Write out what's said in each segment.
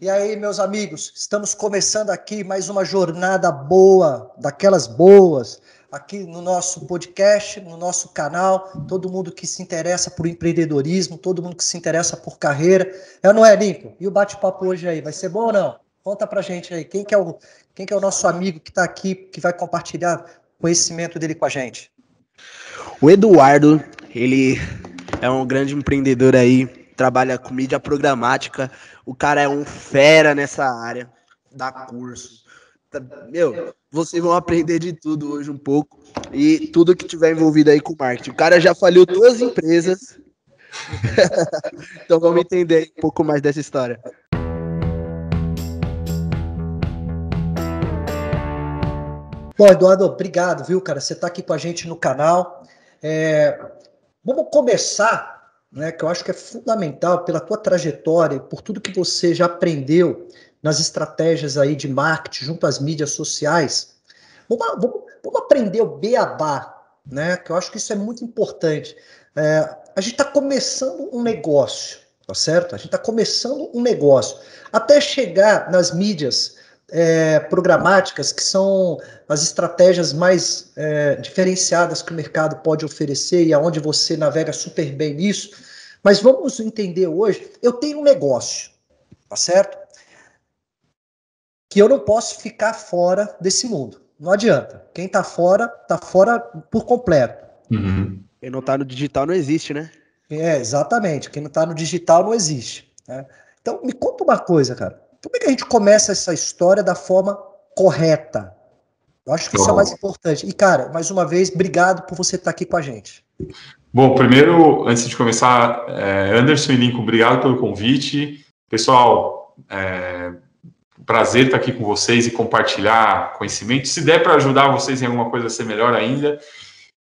E aí, meus amigos, estamos começando aqui mais uma jornada boa, daquelas boas, aqui no nosso podcast, no nosso canal. Todo mundo que se interessa por empreendedorismo, todo mundo que se interessa por carreira. É não é, Lincoln? E o bate-papo hoje aí, vai ser bom ou não? Conta pra gente aí, quem que é o, quem que é o nosso amigo que está aqui, que vai compartilhar conhecimento dele com a gente? O Eduardo, ele é um grande empreendedor aí, trabalha com mídia programática, o cara é um fera nessa área, dá curso. Tá, meu, vocês vão aprender de tudo hoje um pouco. E tudo que tiver envolvido aí com marketing. O cara já faliu duas empresas. então vamos entender um pouco mais dessa história. Bom, Eduardo, obrigado, viu, cara? Você está aqui com a gente no canal. É... Vamos começar né, que eu acho que é fundamental pela tua trajetória, por tudo que você já aprendeu nas estratégias aí de marketing junto às mídias sociais. Vamos, vamos, vamos aprender o beabá, né? Que eu acho que isso é muito importante. É, a gente está começando um negócio, tá certo? A gente está começando um negócio. Até chegar nas mídias é, programáticas, que são as estratégias mais é, diferenciadas que o mercado pode oferecer e aonde você navega super bem nisso. Mas vamos entender hoje, eu tenho um negócio, tá certo? Que eu não posso ficar fora desse mundo. Não adianta. Quem está fora, está fora por completo. Uhum. Quem não está no digital não existe, né? É, exatamente. Quem não está no digital não existe. Né? Então, me conta uma coisa, cara. Como é que a gente começa essa história da forma correta? Eu acho que isso é mais importante. E, cara, mais uma vez, obrigado por você estar aqui com a gente. Bom, primeiro, antes de começar, é, Anderson e Lincoln, obrigado pelo convite. Pessoal, é, prazer estar aqui com vocês e compartilhar conhecimento. Se der para ajudar vocês em alguma coisa a ser melhor ainda.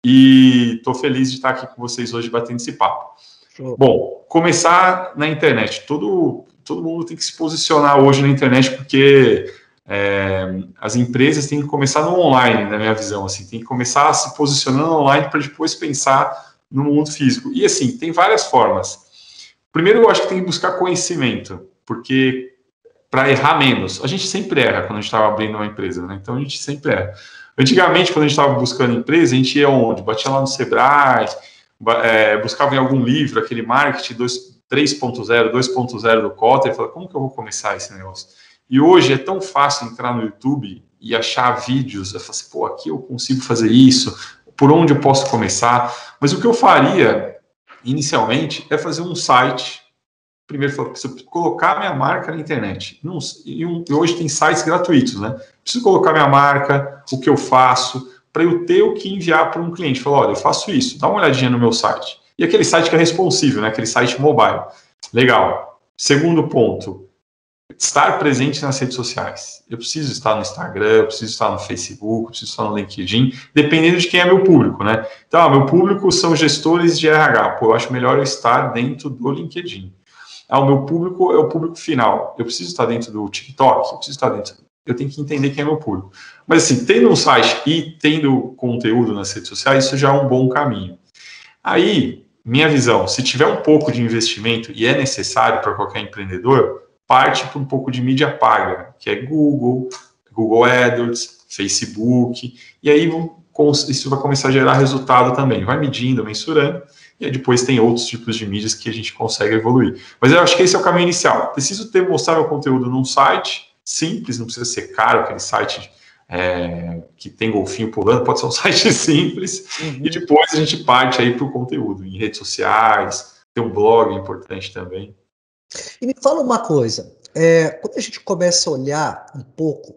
E estou feliz de estar aqui com vocês hoje batendo esse papo. Show. Bom, começar na internet. Todo, todo mundo tem que se posicionar hoje na internet, porque é, as empresas têm que começar no online, na minha visão, assim, tem que começar se posicionando online para depois pensar no mundo físico. E assim, tem várias formas. Primeiro, eu acho que tem que buscar conhecimento, porque para errar menos. A gente sempre erra quando a gente estava abrindo uma empresa, né? Então a gente sempre erra. Antigamente, quando a gente estava buscando empresa, a gente ia onde? Batia lá no Sebrae, é, buscava em algum livro aquele marketing 3.0, 2.0 do Cotter, e falava, como que eu vou começar esse negócio? E hoje é tão fácil entrar no YouTube e achar vídeos, eu falo assim, pô, aqui eu consigo fazer isso, por onde eu posso começar? Mas o que eu faria inicialmente é fazer um site. Primeiro, preciso colocar minha marca na internet. E hoje tem sites gratuitos, né? Preciso colocar minha marca, o que eu faço, para eu ter o que enviar para um cliente. Falar, olha, eu faço isso, dá uma olhadinha no meu site. E aquele site que é responsível, né? aquele site mobile. Legal. Segundo ponto, estar presente nas redes sociais. Eu preciso estar no Instagram, eu preciso estar no Facebook, eu preciso estar no LinkedIn, dependendo de quem é meu público, né? Então, ah, meu público são gestores de RH. Pô, eu acho melhor eu estar dentro do LinkedIn. Ah, o meu público é o público final. Eu preciso estar dentro do TikTok, eu preciso estar dentro. Eu tenho que entender quem é meu público. Mas assim, tendo um site e tendo conteúdo nas redes sociais, isso já é um bom caminho. Aí, minha visão, se tiver um pouco de investimento e é necessário para qualquer empreendedor, parte para um pouco de mídia paga, que é Google, Google AdWords, Facebook, e aí isso vai começar a gerar resultado também. Vai medindo, mensurando, e aí depois tem outros tipos de mídias que a gente consegue evoluir. Mas eu acho que esse é o caminho inicial. Preciso ter mostrar meu conteúdo num site simples, não precisa ser caro, aquele site é, que tem golfinho pulando, pode ser um site simples, uhum. e depois a gente parte aí para o conteúdo, em redes sociais, tem um blog importante também. E me fala uma coisa, é, quando a gente começa a olhar um pouco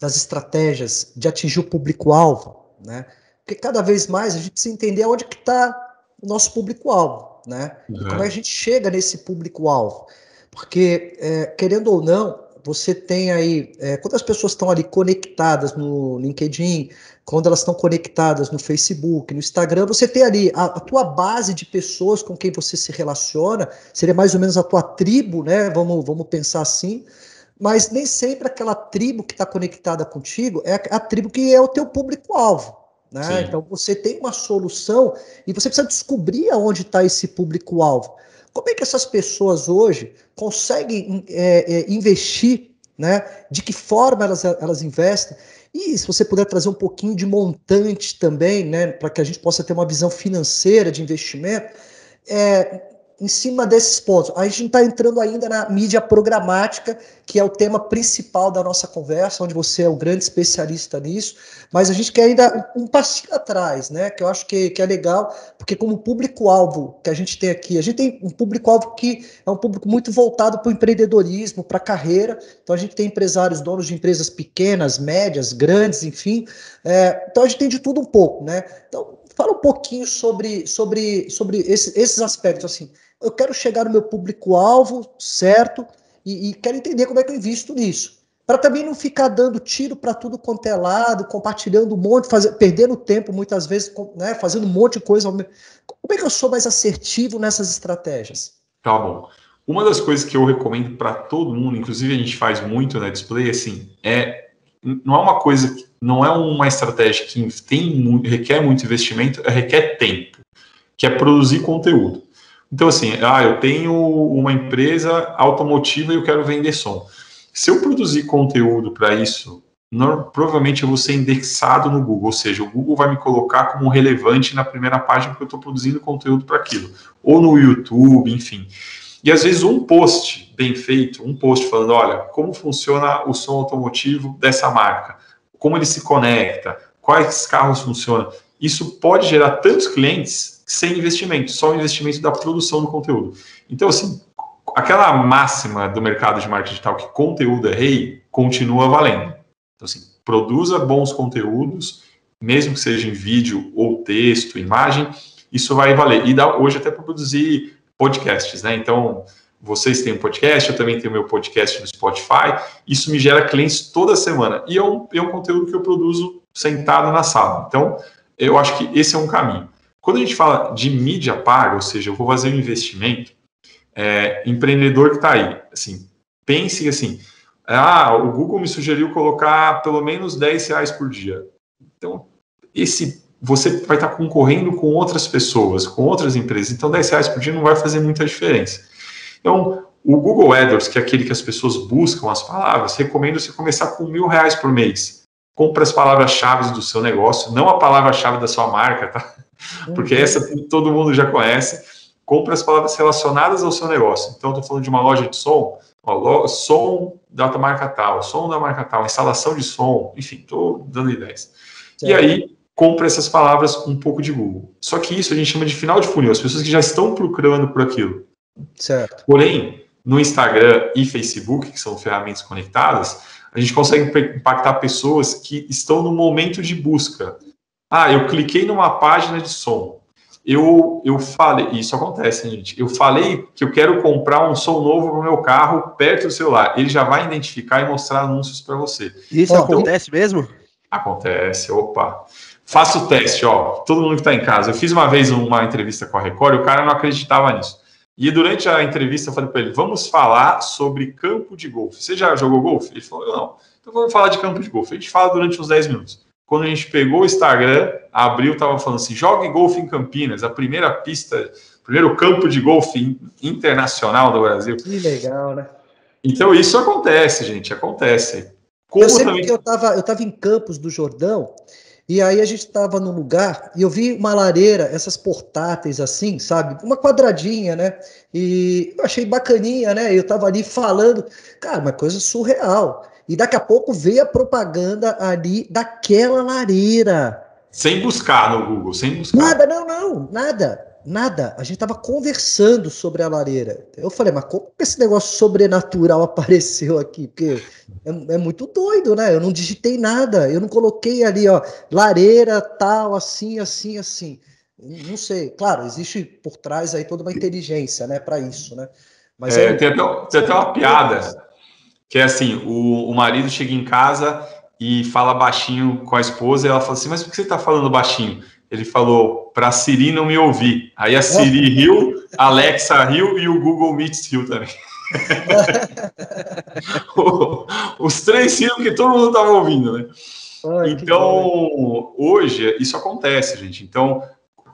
das estratégias de atingir o público-alvo, né? Porque cada vez mais a gente precisa entender onde que está o nosso público-alvo, né? Uhum. E como é a gente chega nesse público-alvo. Porque, é, querendo ou não, você tem aí, é, quando as pessoas estão ali conectadas no LinkedIn, quando elas estão conectadas no Facebook, no Instagram, você tem ali a, a, tua base de pessoas com quem você se relaciona, seria mais ou menos a tua tribo, né? Vamos, vamos pensar assim. Mas nem sempre aquela tribo que está conectada contigo é a, a tribo que é o teu público-alvo. Né? Então você tem uma solução e você precisa descobrir aonde está esse público-alvo. Como é que essas pessoas hoje conseguem é, é, investir? Né? De que forma elas, elas investem? E se você puder trazer um pouquinho de montante também, né, para que a gente possa ter uma visão financeira de investimento, é, em cima desses pontos. A gente não está entrando ainda na mídia programática, que é o tema principal da nossa conversa, onde você é o grande especialista nisso, mas a gente quer ainda um passinho atrás, né? Que eu acho que, que é legal, porque como público-alvo que a gente tem aqui, a gente tem um público-alvo que é um público muito voltado para o empreendedorismo, para a carreira. Então a gente tem empresários, donos de empresas pequenas, médias, grandes, enfim. É, então a gente tem de tudo um pouco, né? Então, fala um pouquinho sobre, sobre, sobre esse, esses aspectos, assim eu quero chegar no meu público-alvo, certo? E, e, quero entender como é que eu invisto nisso. Para também não ficar dando tiro para tudo quanto é lado, compartilhando um monte, perdendo tempo muitas vezes, né, fazendo um monte de coisa. Como é que eu sou mais assertivo nessas estratégias? Tá bom. Uma das coisas que eu recomendo para todo mundo, inclusive a gente faz muito na display, assim, é não é uma coisa, não é uma estratégia que tem requer muito investimento, é requer tempo, que é produzir conteúdo. Então, assim, ah, eu tenho uma empresa automotiva e eu quero vender som. Se eu produzir conteúdo para isso, não, provavelmente eu vou ser indexado no Google, ou seja, o Google vai me colocar como relevante na primeira página porque eu estou produzindo conteúdo para aquilo, ou no YouTube, enfim. E às vezes um post bem feito, um post falando, olha, como funciona o som automotivo dessa marca, como ele se conecta, quais carros funcionam, isso pode gerar tantos clientes sem investimento, só o investimento da produção do conteúdo. Então, assim, aquela máxima do mercado de marketing digital que conteúdo é rei, continua valendo. Então, assim, produza bons conteúdos, mesmo que seja em vídeo ou texto, imagem, isso vai valer. E dá hoje até para produzir podcasts, né? Então, vocês têm um podcast, eu também tenho meu podcast no Spotify, isso me gera clientes toda semana. E é um, é um conteúdo que eu produzo sentado na sala. Então, eu acho que esse é um caminho. Quando a gente fala de mídia paga, ou seja, eu vou fazer um investimento, é, empreendedor que está aí, assim, pense assim, ah, o Google me sugeriu colocar pelo menos 10 reais por dia. Então, esse você vai estar tá concorrendo com outras pessoas, com outras empresas. Então, 10 reais por dia não vai fazer muita diferença. Então, o Google AdWords, que é aquele que as pessoas buscam as palavras, recomendo você começar com mil reais por mês. Compre as palavras-chave do seu negócio, não a palavra-chave da sua marca, tá? porque essa todo mundo já conhece. Compre as palavras relacionadas ao seu negócio. Então, estou falando de uma loja de som, ó, som da marca tal, som da marca tal, instalação de som, enfim, estou dando ideias. Certo. E aí, compre essas palavras um pouco de Google. Só que isso a gente chama de final de funil, as pessoas que já estão procurando por aquilo. Certo. Porém, no Instagram e Facebook, que são ferramentas conectadas, a gente consegue impactar pessoas que estão no momento de busca. Ah, eu cliquei numa página de som. Eu, eu falei, isso acontece, gente. Eu falei que eu quero comprar um som novo para o meu carro perto do celular. Ele já vai identificar e mostrar anúncios para você. Isso então, acontece mesmo? Acontece, opa. Faça o teste, ó. Todo mundo que está em casa. Eu fiz uma vez uma entrevista com a Record e o cara não acreditava nisso. E durante a entrevista eu falei para ele: vamos falar sobre campo de golfe. Você já jogou golfe? Ele falou: não. Então vamos falar de campo de golfe. A gente fala durante uns 10 minutos. Quando a gente pegou o Instagram, abriu, estava falando assim: jogue golfe em Campinas, a primeira pista, primeiro campo de golfe internacional do Brasil. Que legal, né? Então isso acontece, gente, acontece. Como eu sempre também... que eu estava eu tava em Campos do Jordão, e aí a gente estava num lugar e eu vi uma lareira, essas portáteis assim, sabe? Uma quadradinha, né? E eu achei bacaninha, né? Eu estava ali falando, cara, uma coisa surreal. E daqui a pouco veio a propaganda ali daquela lareira. Sem buscar no Google, sem buscar. Nada, não, não, nada, nada. A gente tava conversando sobre a lareira. Eu falei, mas como esse negócio sobrenatural apareceu aqui? Porque é, é, muito doido, né? Eu não digitei nada, eu não coloquei ali, ó, lareira, tal, assim, assim, assim. Não sei. Claro, existe por trás aí toda uma inteligência, né, para isso, né? Mas é, é... Tem, até, tem até uma piada que é assim, o, o marido chega em casa e fala baixinho com a esposa, e ela fala assim, mas por que você está falando baixinho? Ele falou, para a Siri não me ouvir. Aí a Siri riu, a Alexa riu e o Google Meet riu também. Os três riram que todo mundo estava ouvindo, né? Ai, então, hoje, isso acontece, gente. Então,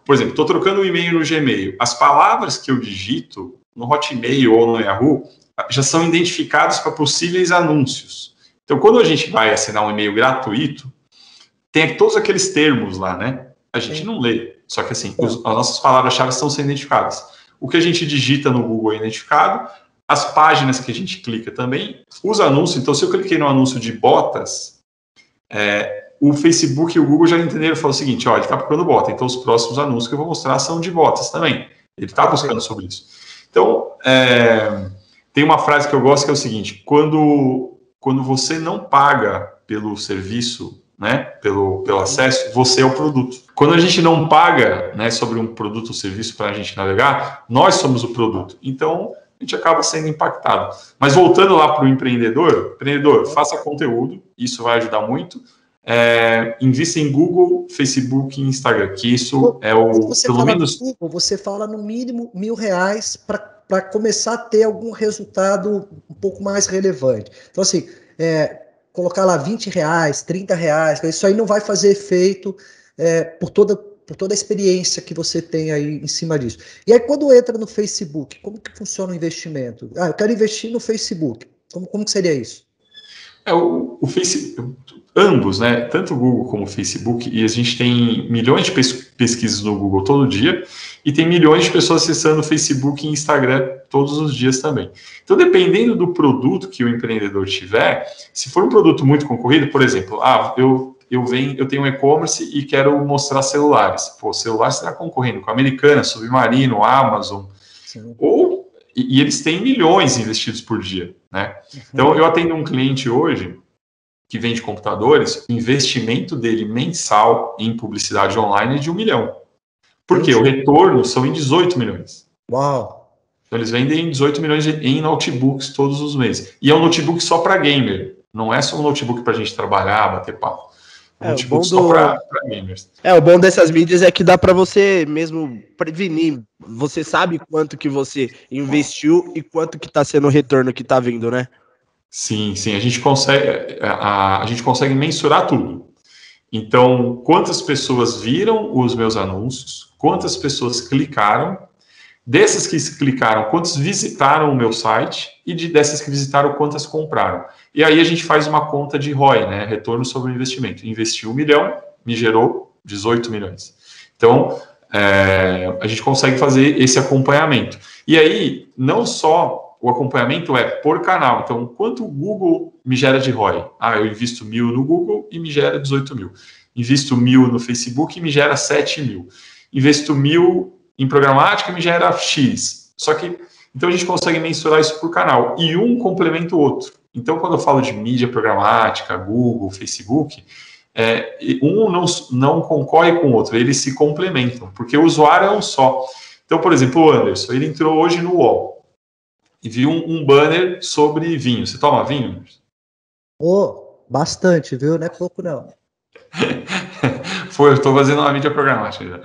por exemplo, estou trocando um e-mail no Gmail. As palavras que eu digito no Hotmail ou no Yahoo já são identificadas para possíveis anúncios. Então, quando a gente vai assinar um e-mail gratuito, tem todos aqueles termos lá, né? A gente Sim. não lê. Só que assim, os, as nossas palavras-chave estão sendo identificadas. O que a gente digita no Google é identificado, as páginas que a gente clica também, os anúncios. Então, se eu cliquei no anúncio de botas, é, o Facebook e o Google já entenderam e falaram o seguinte: ó, ele está procurando bota, então os próximos anúncios que eu vou mostrar são de botas também. Ele está buscando sobre isso. Então, é, tem uma frase que eu gosto que é o seguinte: quando, quando você não paga pelo serviço, né, pelo, pelo acesso, você é o produto. Quando a gente não paga né, sobre um produto ou serviço para a gente navegar, nós somos o produto. Então, a gente acaba sendo impactado. Mas voltando lá para o empreendedor, empreendedor, faça conteúdo, isso vai ajudar muito. É, invista em Google, Facebook e Instagram, que isso é o você pelo menos. Google, você fala no mínimo mil reais para começar a ter algum resultado um pouco mais relevante. Então, assim, é, colocar lá 20 reais, 30 reais, isso aí não vai fazer efeito é, por toda por toda a experiência que você tem aí em cima disso. E aí, quando entra no Facebook, como que funciona o investimento? Ah, eu quero investir no Facebook. Como, como que seria isso? É, o, o Facebook, ambos, né? Tanto o Google como o Facebook, e a gente tem milhões de pesquisas no Google todo dia, e tem milhões de pessoas acessando o Facebook e Instagram todos os dias também. Então, dependendo do produto que o empreendedor tiver, se for um produto muito concorrido, por exemplo, ah, eu eu venho, eu tenho um e-commerce e quero mostrar celulares. Pô, celular está concorrendo com a Americana, Submarino, Amazon. Sim. Ou e, e, eles têm milhões investidos por dia, né? Uhum. Então eu atendo um cliente hoje que vende computadores, o investimento dele mensal em publicidade online é de um milhão. Porque o retorno são em 18 milhões. Uau! Então eles vendem 18 milhões em notebooks todos os meses. E é um notebook só para gamer. Não é só um notebook para a gente trabalhar, bater papo. É, o bom do... Pra, pra gamers. É, o bom dessas mídias é que dá para você mesmo prevenir. Você sabe quanto que você investiu e quanto que tá sendo o retorno que tá vindo, né? Sim, sim. A gente consegue, a, a gente consegue mensurar tudo. Então, quantas pessoas viram os meus anúncios, quantas pessoas clicaram, dessas que clicaram, quantos visitaram o meu site e de dessas que visitaram, quantas compraram. E aí a gente faz uma conta de ROI, né? Retorno sobre o investimento. Investi um milhão, me gerou 18 milhões. Então, é, a gente consegue fazer esse acompanhamento. E aí, não só o acompanhamento é por canal. Então, quanto o Google me gera de ROI? Ah, eu invisto mil no Google e me gera 18 mil. Invisto mil no Facebook e me gera 7 mil. Investo mil em programática e me gera X. Só que, então a gente consegue mensurar isso por canal. E um complementa o outro. Então, quando eu falo de mídia programática, Google, Facebook, é, um não, não concorre com o outro, eles se complementam, porque o usuário é um só. Então, por exemplo, o Anderson, ele entrou hoje no UOL e viu um, um banner sobre vinho. Você toma vinho? Oh, bastante, viu? Não é pouco, não. Foi, eu estou fazendo uma mídia programática já.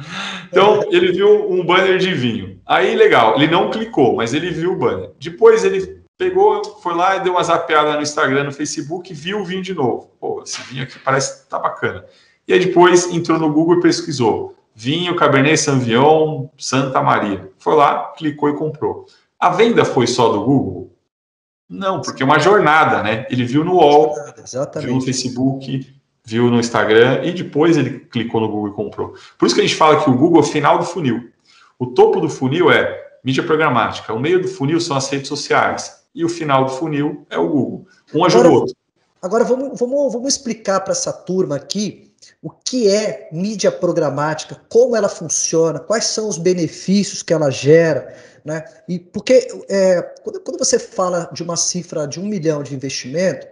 Então, ele viu um banner de vinho. Aí, legal, ele não clicou, mas ele viu o banner. Depois, ele pegou, foi lá e deu uma zapeada no Instagram, no Facebook, viu o vinho de novo. Pô, esse vinho aqui parece que tá bacana. E aí depois entrou no Google e pesquisou vinho Cabernet Sauvignon Santa Maria. Foi lá, clicou e comprou. A venda foi só do Google? Não, porque é uma jornada, né? Ele viu no UOL, Exatamente. viu no Facebook, viu no Instagram e depois ele clicou no Google e comprou. Por isso que a gente fala que o Google é o final do funil. O topo do funil é mídia programática, o meio do funil são as redes sociais, e o final do funil é o Google. Um ajuda o outro. Agora vamos, vamos, vamos explicar para essa turma aqui o que é mídia programática, como ela funciona, quais são os benefícios que ela gera, né? E porque é, quando, quando, você fala de uma cifra de um milhão de investimento,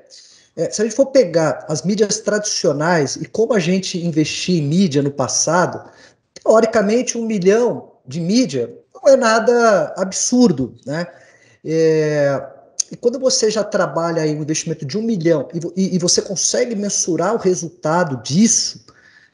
é, se a gente for pegar as mídias tradicionais e como a gente investia em mídia no passado, teoricamente um milhão de mídia não é nada absurdo, né? É, e quando você já trabalha em um investimento de um milhão e, e, você consegue mensurar o resultado disso,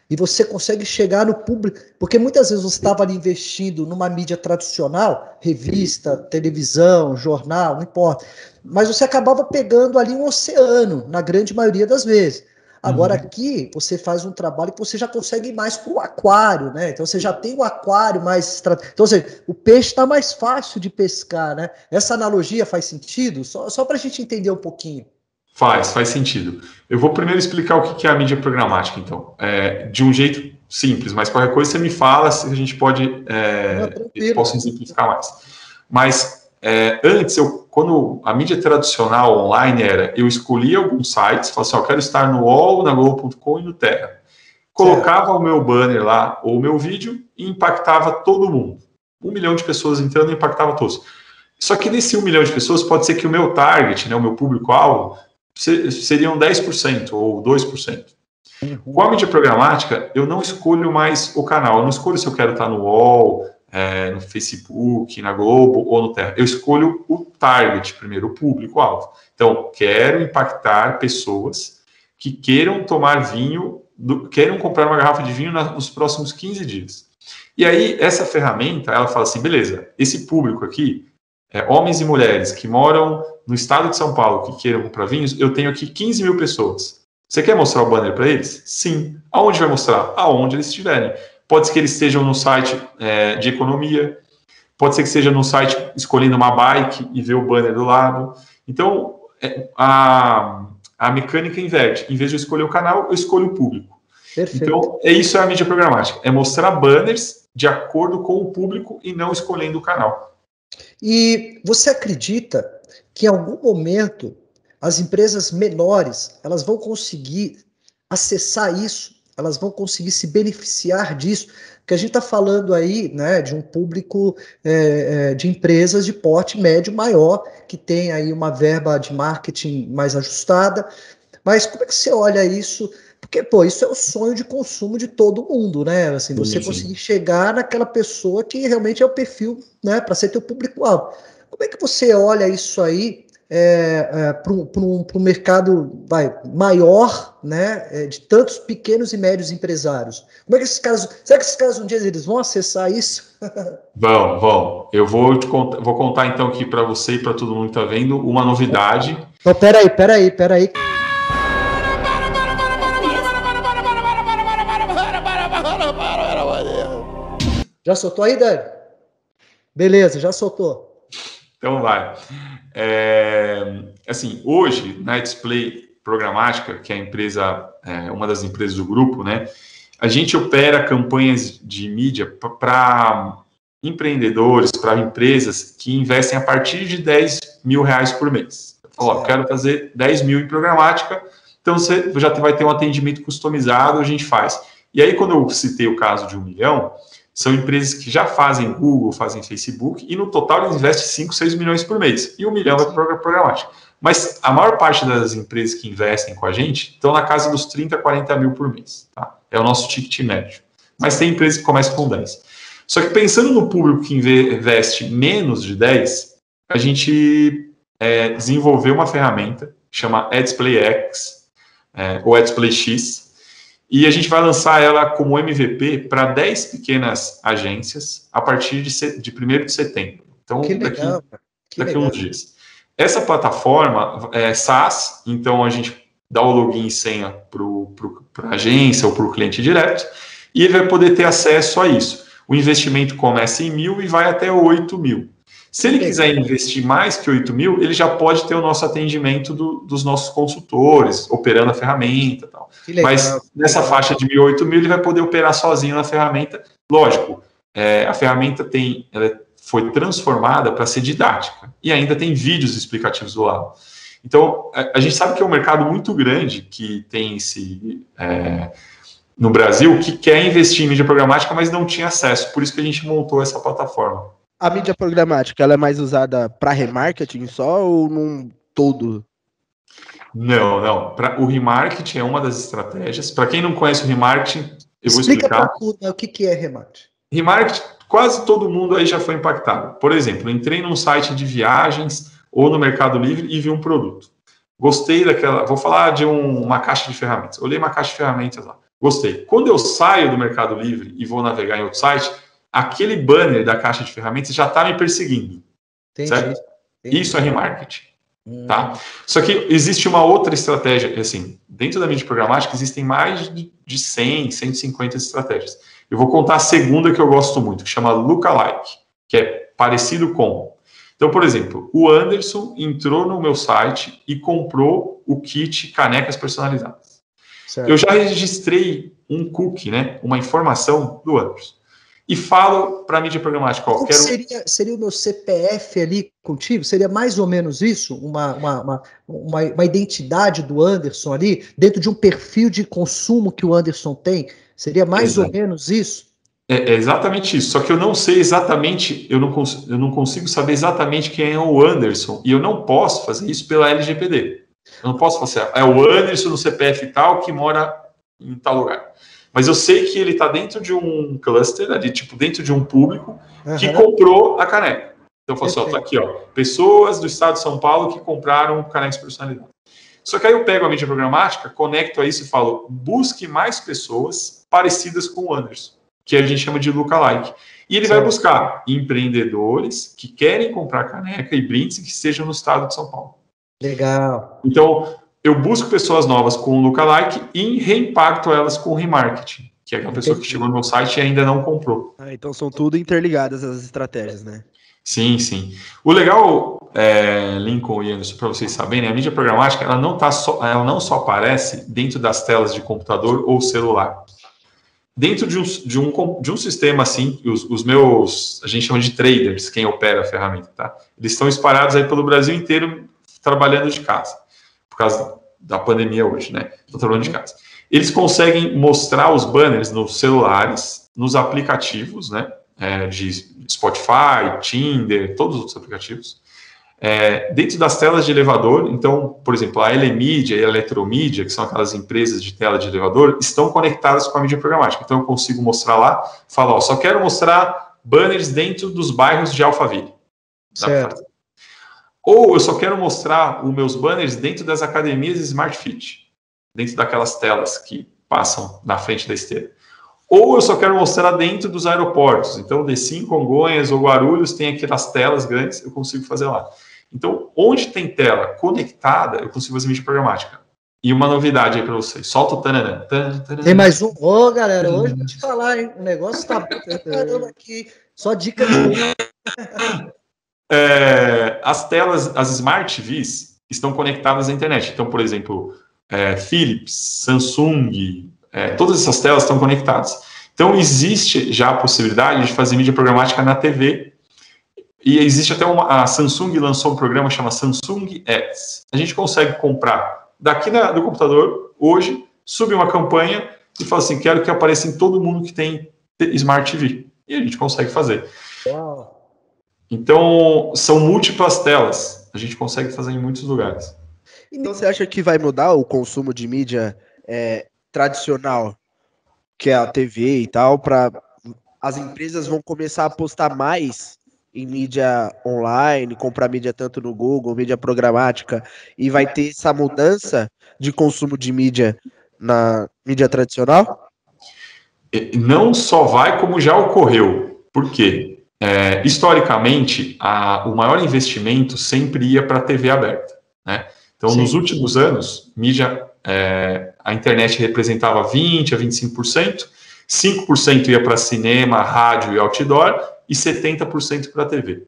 e você consegue chegar no público, porque muitas vezes você estava ali investindo numa mídia tradicional, revista, televisão, jornal, não importa, mas você acabava pegando ali um oceano, na grande maioria das vezes. Agora uhum. aqui você faz um trabalho que você já consegue ir mais para o aquário, né? Então você já tem o aquário mais. Então, ou seja, o peixe está mais fácil de pescar, né? Essa analogia faz sentido? Só, só para a gente entender um pouquinho. Faz, faz sentido. Eu vou primeiro explicar o que é a mídia programática, então. É, de um jeito simples, mas qualquer coisa você me fala se a gente pode. É, posso exemplificar mais. Mas é, antes, eu, quando a mídia tradicional online era, eu escolhia alguns sites, falava assim, ó, eu quero estar no UOL, na Globo.com e no Terra. Colocava o meu banner lá, ou o meu vídeo, e impactava todo mundo. Um milhão de pessoas entrando e impactava todos. Só que nesse um milhão de pessoas, pode ser que o meu target, né, o meu público-alvo, seriam 10% ou 2%. Uhum. Com a mídia programática, eu não escolho mais o canal. Eu não escolho se eu quero estar no UOL, é, no Facebook, na Globo ou no Terra. Eu escolho o target primeiro, o público-alvo. Então, quero impactar pessoas que queiram tomar vinho, do, queiram comprar uma garrafa de vinho na, nos próximos 15 dias. E aí, essa ferramenta, ela fala assim, beleza, esse público aqui, é, homens e mulheres que moram no estado de São Paulo, que queiram comprar vinhos, eu tenho aqui 15 mil pessoas. Você quer mostrar o banner para eles? Sim. Aonde vai mostrar? Aonde eles estiverem. Pode ser que eles estejam no site é, de economia, pode ser que seja no site escolhendo uma bike e ver o banner do lado. Então, é, a, a mecânica inverte. Em vez de eu escolher o canal, eu escolho o público. Perfeito. Então, é isso é a mídia programática. É mostrar banners de acordo com o público e não escolhendo o canal. E você acredita que em algum momento as empresas menores elas vão conseguir acessar isso elas vão conseguir se beneficiar disso, porque a gente está falando aí né, de um público é, é, de empresas de porte médio maior, que tem aí uma verba de marketing mais ajustada. Mas como é que você olha isso? Porque, pô, isso é o sonho de consumo de todo mundo, né? Assim, você conseguir chegar naquela pessoa que realmente é o perfil, né, para ser teu público-alvo. Como é que você olha isso aí é, é, para um, um mercado vai, maior, né, é, de tantos pequenos e médios empresários. Como é que esses caras, será que esses caras um dia eles vão acessar isso? vão, vão. Eu vou, te contar, vou contar então aqui para você e para todo mundo que está vendo uma novidade. Então, peraí, peraí, peraí. Já soltou aí, Dani? Beleza, já soltou. Então vai. É, assim, hoje, na Display Programática, que é a empresa, é, uma das empresas do grupo, né, a gente opera campanhas de mídia para empreendedores, para empresas que investem a partir de 10 mil reais por mês. Ó, quero fazer 10 mil em programática, então você já vai ter um atendimento customizado, a gente faz. E aí, quando eu citei o caso de um milhão, são empresas que já fazem Google, fazem Facebook, e no total eles investem 5, 6 milhões por mês. E um milhão vai para programática. Mas a maior parte das empresas que investem com a gente estão na casa dos 30, 40 mil por mês. Tá? É o nosso ticket médio. Mas tem empresas que começam com 10. Só que pensando no público que investe menos de 10, a gente é, desenvolveu uma ferramenta que chama AdsPlay X, é, ou AdsPlay X, e a gente vai lançar ela como MVP para 10 pequenas agências a partir de, de 1 de setembro. Então, que daqui, legal, daqui a uns dias. Essa plataforma é SaaS, então a gente dá o login e senha para a agência ou para o cliente direto, e ele vai poder ter acesso a isso. O investimento começa em mil e vai até 8 mil. Se ele quiser investir mais que 8 mil, ele já pode ter o nosso atendimento do, dos nossos consultores, operando a ferramenta tal. Mas nessa faixa de mil, 8 mil, ele vai poder operar sozinho na ferramenta. Lógico, é, a ferramenta tem, ela foi transformada para ser didática e ainda tem vídeos explicativos do lado. Então, a, a gente sabe que é um mercado muito grande que tem esse. É, no Brasil, que quer investir em mídia programática, mas não tinha acesso. Por isso que a gente montou essa plataforma a mídia programática ela é mais usada para remarketing só ou num todo? Não, não. Pra, o remarketing é uma das estratégias. Para quem não conhece o remarketing, eu vou Explica explicar. Né? O que, que é remarketing? Remarketing, quase todo mundo aí já foi impactado. Por exemplo, entrei num site de viagens ou no Mercado Livre e vi um produto. Gostei daquela. Vou falar de um, uma caixa de ferramentas. Olhei uma caixa de ferramentas lá. Gostei. Quando eu saio do Mercado Livre e vou navegar em outro site, aquele banner da caixa de ferramentas já está me perseguindo. Entendi. Certo? Entendi. Isso é remarketing. Hum. Tá? Só que existe uma outra estratégia, assim, dentro da mídia programática existem mais de 100, 150 estratégias. Eu vou contar a segunda que eu gosto muito, que chama Lookalike, que é parecido com. Então, por exemplo, o Anderson entrou no meu site e comprou o kit canecas personalizadas. Certo. Eu já registrei um cookie, né, uma informação do Anderson e falo para a mídia programática. Ó, quero... seria, seria o meu CPF ali contigo? Seria mais ou menos isso? Uma, uma, uma, uma, uma identidade do Anderson ali, dentro de um perfil de consumo que o Anderson tem? Seria mais Exato. ou menos isso? É, é, exatamente isso. Só que eu não sei exatamente, eu não, eu não consigo saber exatamente quem é o Anderson. E eu não posso fazer isso pela LGPD. Eu não posso fazer. É o Anderson no CPF tal que mora em tal lugar mas eu sei que ele está dentro de um cluster, ali, tipo, dentro de um público uhum. que comprou a caneca. Então, eu falo assim, ó, tá aqui, ó, pessoas do estado de São Paulo que compraram canecas personalizadas. Só que aí eu pego a mídia programática, conecto a isso e falo, busque mais pessoas parecidas com o Anderson, que a gente chama de lookalike. E ele vai buscar empreendedores que querem comprar caneca e brindes que estejam no estado de São Paulo. Legal. Então, eu busco pessoas novas com lookalike e reimpacto elas com remarketing, que é aquela pessoa que chegou no meu site e ainda não comprou. Ah, então são tudo interligadas as estratégias, né? Sim, sim. O legal, é, Lincoln e Anderson, para vocês saberem, a mídia programática ela não, tá só, ela não só aparece dentro das telas de computador ou celular. Dentro de um, de um, de um sistema assim, os, os meus, a gente chama de traders, quem opera a ferramenta, tá? Eles estão espalhados aí pelo Brasil inteiro trabalhando de casa causa da pandemia hoje, né? Estou trabalhando de casa. Eles conseguem mostrar os banners nos celulares, nos aplicativos, né? É, de Spotify, Tinder, todos os outros aplicativos. É, dentro das telas de elevador, então, por exemplo, a Elemídia e a Eletromídia, que são aquelas empresas de tela de elevador, estão conectadas com a mídia programática. Então, eu consigo mostrar lá, falar, ó, só quero mostrar banners dentro dos bairros de Alphaville. Certo. Ou eu só quero mostrar os meus banners dentro das academias Smart Fit, dentro daquelas telas que passam na frente da esteira. Ou eu só quero mostrar dentro dos aeroportos. Então, desci em Congonhas ou Guarulhos, tem aquelas telas grandes, eu consigo fazer lá. Então, onde tem tela conectada, eu consigo fazer mídia programática. E uma novidade aí para vocês. Solta o tananã. Tem mais um. Ô, oh, galera, hoje vou te falar, hein? O negócio tá caramba aqui. Só dica de. é, as telas, as Smart TVs estão conectadas à internet. Então, por exemplo, é, Philips, Samsung, é, todas essas telas estão conectadas. Então, existe já a possibilidade de fazer mídia programática na TV. E existe até uma. A Samsung lançou um programa chamado Samsung Ads. A gente consegue comprar daqui do computador, hoje, subir uma campanha e falar assim: quero que apareça em todo mundo que tem Smart TV. E a gente consegue fazer. Uau. Então, são múltiplas telas. A gente consegue fazer em muitos lugares. Então, você acha que vai mudar o consumo de mídia é, tradicional, que é a TV e tal, para as empresas vão começar a apostar mais em mídia online, comprar mídia tanto no Google, mídia programática, e vai ter essa mudança de consumo de mídia na mídia tradicional? Não só vai, como já ocorreu. Por quê? É, historicamente, a, o maior investimento sempre ia para a TV aberta. Né? Então, Sim. nos últimos anos, mídia, é, a internet representava 20% a 25%, 5% ia para cinema, rádio e outdoor, e 70% para a TV.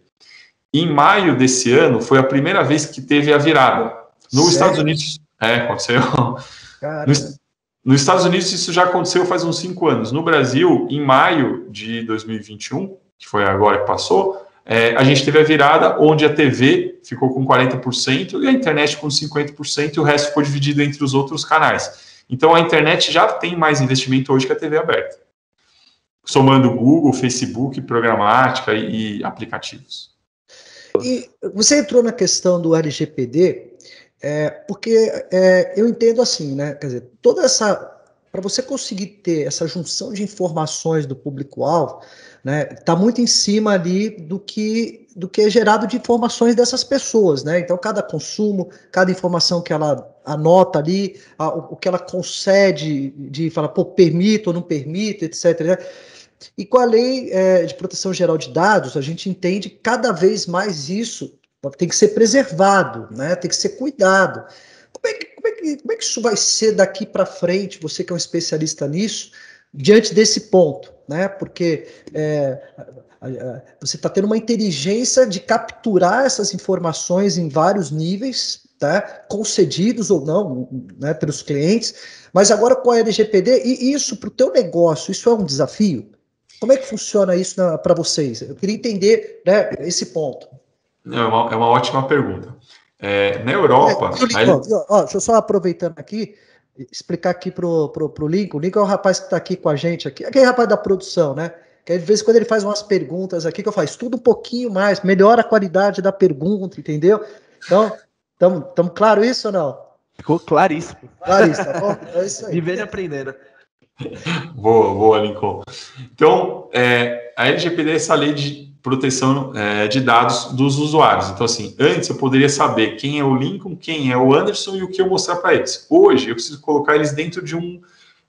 Em maio desse ano, foi a primeira vez que teve a virada. Nos Sério? Estados Unidos. É, aconteceu. Nos, nos Estados Unidos, isso já aconteceu faz uns cinco anos. No Brasil, em maio de 2021, que foi agora que passou, é, a gente teve a virada onde a TV ficou com 40% e a internet com 50% e o resto ficou dividido entre os outros canais. Então a internet já tem mais investimento hoje que a TV aberta, somando Google, Facebook, programática e, e aplicativos. E você entrou na questão do LGPD, é, porque é, eu entendo assim, né? Quer dizer, toda essa. Para você conseguir ter essa junção de informações do público-alvo, né? Está muito em cima ali do que do que é gerado de informações dessas pessoas, né? Então cada consumo, cada informação que ela anota ali, a, o, o, que ela concede de falar, pô, permito ou não permito, etc. Né? E com a lei é, de proteção geral de dados, a gente entende cada vez mais isso tem que ser preservado, né? Tem que ser cuidado. Como é que, como é que, como é que isso vai ser daqui para frente, você que é um especialista nisso, diante desse ponto, né? Porque é, você está tendo uma inteligência de capturar essas informações em vários níveis, tá? concedidos ou não né, pelos clientes, mas agora com a LGPD, e isso para o teu negócio, isso é um desafio? Como é que funciona isso para vocês? Eu queria entender né, esse ponto. É uma, é uma ótima pergunta. É, na Europa. É, aí... ó, deixa eu só aproveitando aqui, explicar aqui para o Lincoln. O Lincoln é o rapaz que está aqui com a gente, aqui, aquele rapaz da produção, né? Que de vez em quando ele faz umas perguntas aqui que eu faço, tudo um pouquinho mais, melhora a qualidade da pergunta, entendeu? Então, estamos claro isso ou não? Ficou claríssimo. Claríssimo, tá bom? É isso aí. Vivendo e aprendendo. Boa, boa, Lincoln. Então, é, a LGPD é essa lei de proteção é, de dados dos usuários. Então, assim, antes eu poderia saber quem é o Lincoln, quem é o Anderson e o que eu mostrar para eles. Hoje, eu preciso colocar eles dentro de um,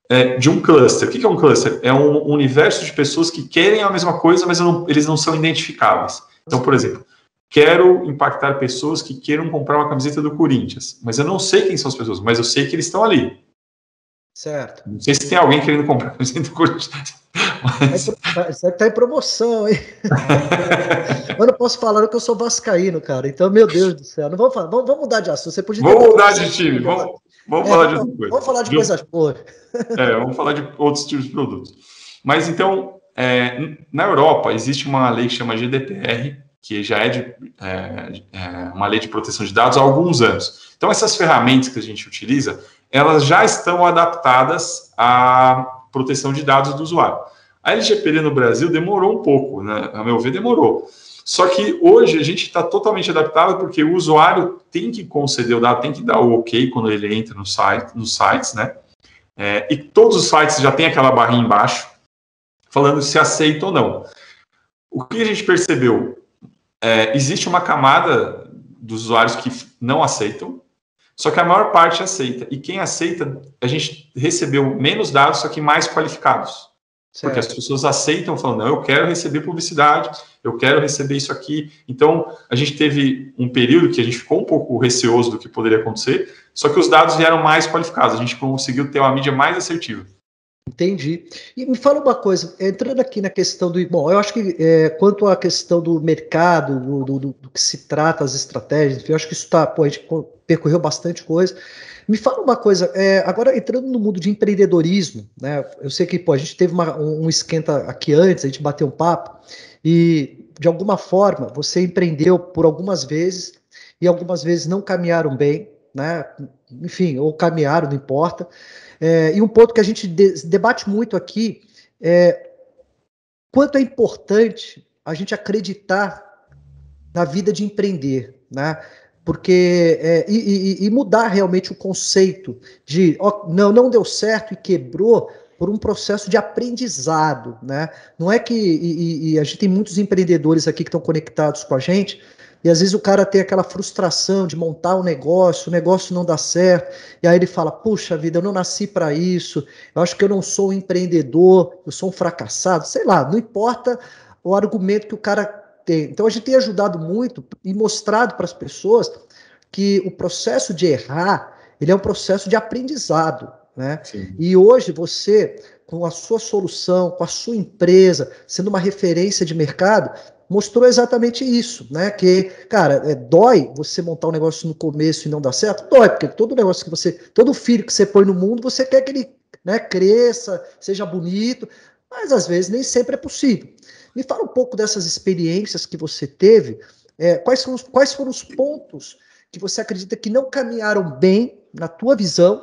é, de um cluster. O que é um cluster? É um universo de pessoas que querem a mesma coisa, mas não, eles não são identificáveis. Então, por exemplo, quero impactar pessoas que queiram comprar uma camiseta do Corinthians, mas eu não sei quem são as pessoas, mas eu sei que eles estão ali. Certo. Não sei se tem alguém querendo comprar camiseta do Corinthians. Mas... Isso está em promoção, hein? eu não posso falar que eu sou vascaíno, cara. Então, meu Deus do céu. Não vamos, falar, vamos, vamos mudar de assunto. Você podia vamos mudar de time. Vamos, vamos é, falar de outra coisa. Vamos falar de, de coisas boas. É, vamos falar de outros tipos de produtos. Mas, então, é, na Europa, existe uma lei que chama GDPR, que já é, de, é, é uma lei de proteção de dados há alguns anos. Então, essas ferramentas que a gente utiliza, elas já estão adaptadas à proteção de dados do usuário. A LGPD no Brasil demorou um pouco, né? a meu ver, demorou. Só que hoje a gente está totalmente adaptado porque o usuário tem que conceder o dado, tem que dar o ok quando ele entra no site, nos sites, né? É, e todos os sites já tem aquela barrinha embaixo falando se aceita ou não. O que a gente percebeu? É, existe uma camada dos usuários que não aceitam, só que a maior parte aceita. E quem aceita, a gente recebeu menos dados, só que mais qualificados. Certo. Porque as pessoas aceitam, falando, não, eu quero receber publicidade, eu quero receber isso aqui. Então, a gente teve um período que a gente ficou um pouco receoso do que poderia acontecer, só que os dados vieram mais qualificados, a gente conseguiu ter uma mídia mais assertiva. Entendi. E me fala uma coisa, entrando aqui na questão do. Bom, eu acho que é, quanto à questão do mercado, do, do, do, que se trata, as estratégias, eu acho que isso está. Pô, a gente percorreu bastante coisa. Me fala uma coisa, é, agora entrando no mundo de empreendedorismo, né? Eu sei que pô, a gente teve uma, um esquenta aqui antes, a gente bateu um papo, e de alguma forma você empreendeu por algumas vezes, e algumas vezes não caminharam bem, né? Enfim, ou caminharam, não importa. É, e um ponto que a gente de, debate muito aqui é quanto é importante a gente acreditar na vida de empreender, né? porque é, e, e, e, mudar realmente o conceito de ó, não não deu certo e quebrou por um processo de aprendizado, né? Não é que e, e a gente tem muitos empreendedores aqui que estão conectados com a gente e às vezes o cara tem aquela frustração de montar um negócio, o negócio não dá certo, e aí ele fala: Puxa vida, eu não nasci para isso, eu acho que eu não sou um empreendedor, eu sou um fracassado, sei lá, não importa o argumento que o cara tem. Então a gente tem ajudado muito e mostrado para as pessoas que o processo de errar ele é um processo de aprendizado, né? Sim. E hoje você com a sua solução, com a sua empresa, sendo uma referência de mercado, mostrou exatamente isso, né? Que, cara, é, dói você montar um negócio no começo e não dar certo? Dói, porque todo negócio que você, todo filho que você põe no mundo, você quer que ele né, cresça, seja bonito, mas às vezes nem sempre é possível. Me fala um pouco dessas experiências que você teve. É, quais, são os, quais foram os pontos que você acredita que não caminharam bem na tua visão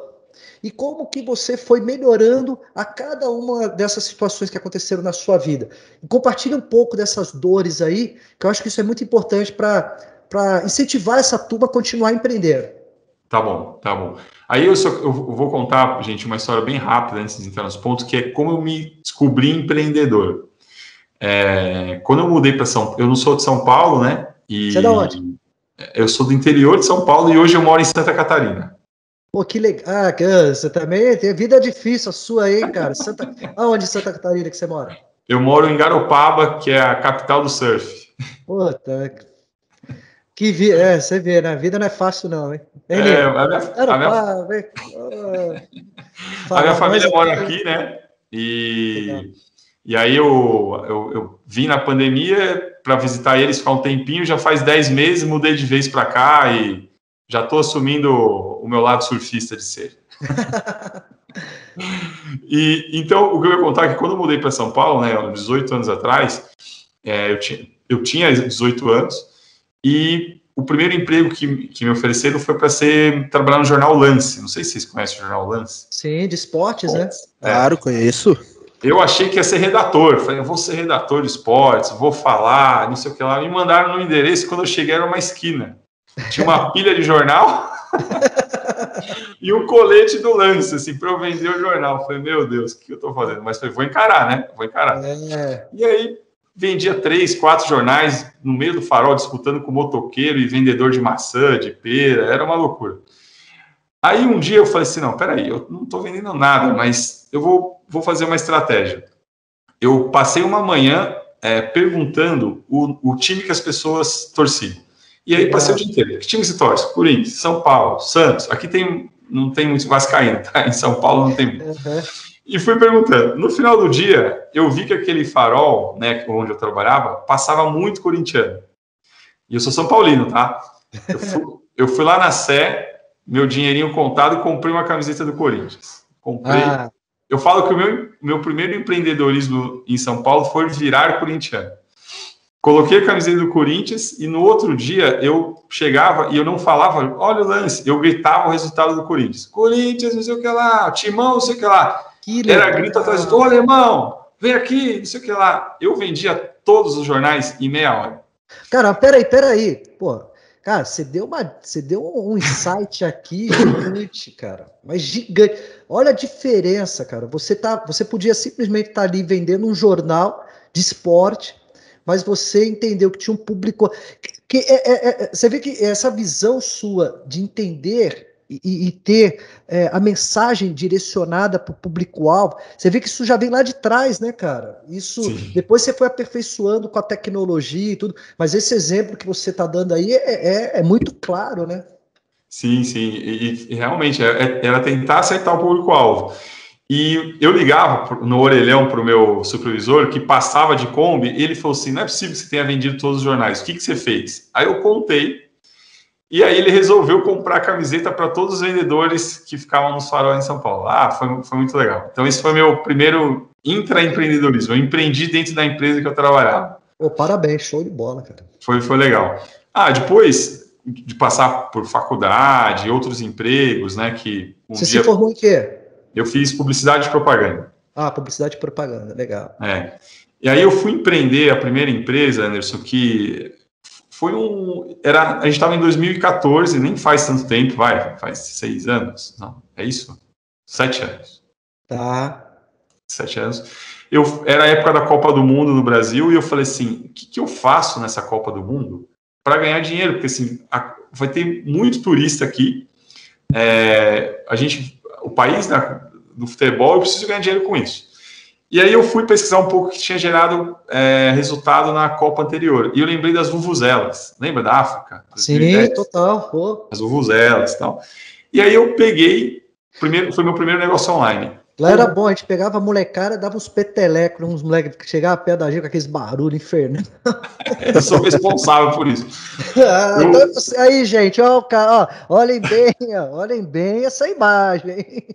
e como que você foi melhorando a cada uma dessas situações que aconteceram na sua vida. E compartilhe um pouco dessas dores aí, que eu acho que isso é muito importante para incentivar essa turma a continuar empreendendo. Tá bom, tá bom. Aí eu, só, eu vou contar, gente, uma história bem rápida antes de entrar nos pontos, que é como eu me descobri empreendedor. É, quando eu mudei para São Paulo, eu não sou de São Paulo, né? E Você é de onde? Eu sou do interior de São Paulo e hoje eu moro em Santa Catarina. Pô, que legal. Ah, você também tem vida difícil a sua aí, cara. Santa... Aonde em Santa Catarina que você mora? Eu moro em Garopaba, que é a capital do surf. Puta. Que vi... É, você vê, né? A vida não é fácil, não, hein? É, a minha, a minha, a minha família mora aqui, né? E, e aí eu, eu, eu vim na pandemia para visitar eles, ficar um tempinho, já faz 10 meses, mudei de vez para cá e já estou assumindo o meu lado surfista de ser. e então o que eu ia contar é que quando eu mudei para São Paulo, né, 18 anos atrás, é, eu, tinha, eu tinha 18 anos e o primeiro emprego que, que me ofereceram foi para ser trabalhar no jornal Lance. Não sei se vocês conhecem o jornal Lance. Sim, de esportes, Bom, né? É. Claro, conheço. Eu achei que ia ser redator. Falei, eu vou ser redator de esportes, vou falar, não sei o que lá. Me mandaram no endereço. Quando eu cheguei, era uma esquina. Tinha uma pilha de jornal e um colete do lance, assim, para eu vender o jornal. Falei, meu Deus, o que eu tô fazendo? Mas falei, vou encarar, né? Vou encarar. É. E aí, vendia três, quatro jornais no meio do farol, disputando com motoqueiro e vendedor de maçã, de pera, era uma loucura. Aí um dia eu falei assim, não, peraí, eu não estou vendendo nada, mas eu vou, vou fazer uma estratégia. Eu passei uma manhã é, perguntando o, o time que as pessoas torciam. E aí passei o dia inteiro. Que time se torce? Corinthians, São Paulo, Santos. Aqui tem, não tem muito vascaíno, tá? Em São Paulo não tem muito. Uhum. E fui perguntando. No final do dia, eu vi que aquele farol, né, onde eu trabalhava, passava muito corintiano. E eu sou São Paulino, tá? Eu fui, eu fui lá na Sé, meu dinheirinho contado, e comprei uma camiseta do Corinthians. Comprei. Ah. Eu falo que o meu, meu primeiro empreendedorismo em São Paulo foi virar corintiano. Coloquei a camiseta do Corinthians e no outro dia eu chegava e eu não falava, olha o lance, eu gritava o resultado do Corinthians. Corinthians, não sei o que lá, Timão, não sei o que lá. Que Era grito atrás do, alemão, vem aqui, não sei o que lá. Eu vendia todos os jornais em meia hora. Cara, peraí, peraí. Pô, cara, você deu, uma, você deu um insight aqui gigante, cara. Mas gigante. Olha a diferença, cara. Você, tá, você podia simplesmente estar tá ali vendendo um jornal de esporte mas você entendeu que tinha um público. Que é, é, é, você vê que essa visão sua de entender e, e ter é, a mensagem direcionada para o público-alvo, você vê que isso já vem lá de trás, né, cara? Isso Sim. depois você foi aperfeiçoando com a tecnologia e tudo, mas esse exemplo que você está dando aí é, é, é, muito claro, né? Sim, sim, e, e realmente é, era tentar acertar o público-alvo. E eu ligava no orelhão para o meu supervisor, que passava de Kombi, e ele falou assim: não é possível que você tenha vendido todos os jornais, o que, que você fez? Aí eu contei, e aí ele resolveu comprar camiseta para todos os vendedores que ficavam nos faróis em São Paulo. Ah, foi, foi muito legal. Então, esse foi meu primeiro intraempreendedorismo. Eu empreendi dentro da empresa que eu trabalhava. Oh, parabéns, show de bola, cara. Foi, foi legal. Ah, depois de passar por faculdade, outros empregos, né? Que um Você dia... se formou em quê? Eu fiz publicidade e propaganda. Ah, publicidade e propaganda, legal. É. E aí eu fui empreender a primeira empresa, Anderson, que foi um. Era, a gente estava em 2014, nem faz tanto tempo, vai, faz seis anos. Não, é isso? Sete anos. Tá. Sete anos. Eu, era a época da Copa do Mundo no Brasil e eu falei assim: o que, que eu faço nessa Copa do Mundo para ganhar dinheiro? Porque assim, a, vai ter muito turista aqui. É, a gente o país né, do futebol, eu preciso ganhar dinheiro com isso. E aí eu fui pesquisar um pouco que tinha gerado é, resultado na Copa anterior. E eu lembrei das vuvuzelas. Lembra da África? Sim, total. Pô. As vuvuzelas e tal. E aí eu peguei, primeiro, foi meu primeiro negócio online. Lá era bom, a gente pegava a molecada, dava uns petelecos, uns moleques que chegavam perto da gente com aqueles barulhos infernos. eu sou responsável por isso. ah, eu... então, aí, gente, ó, ó, olhem bem, ó, olhem bem essa imagem.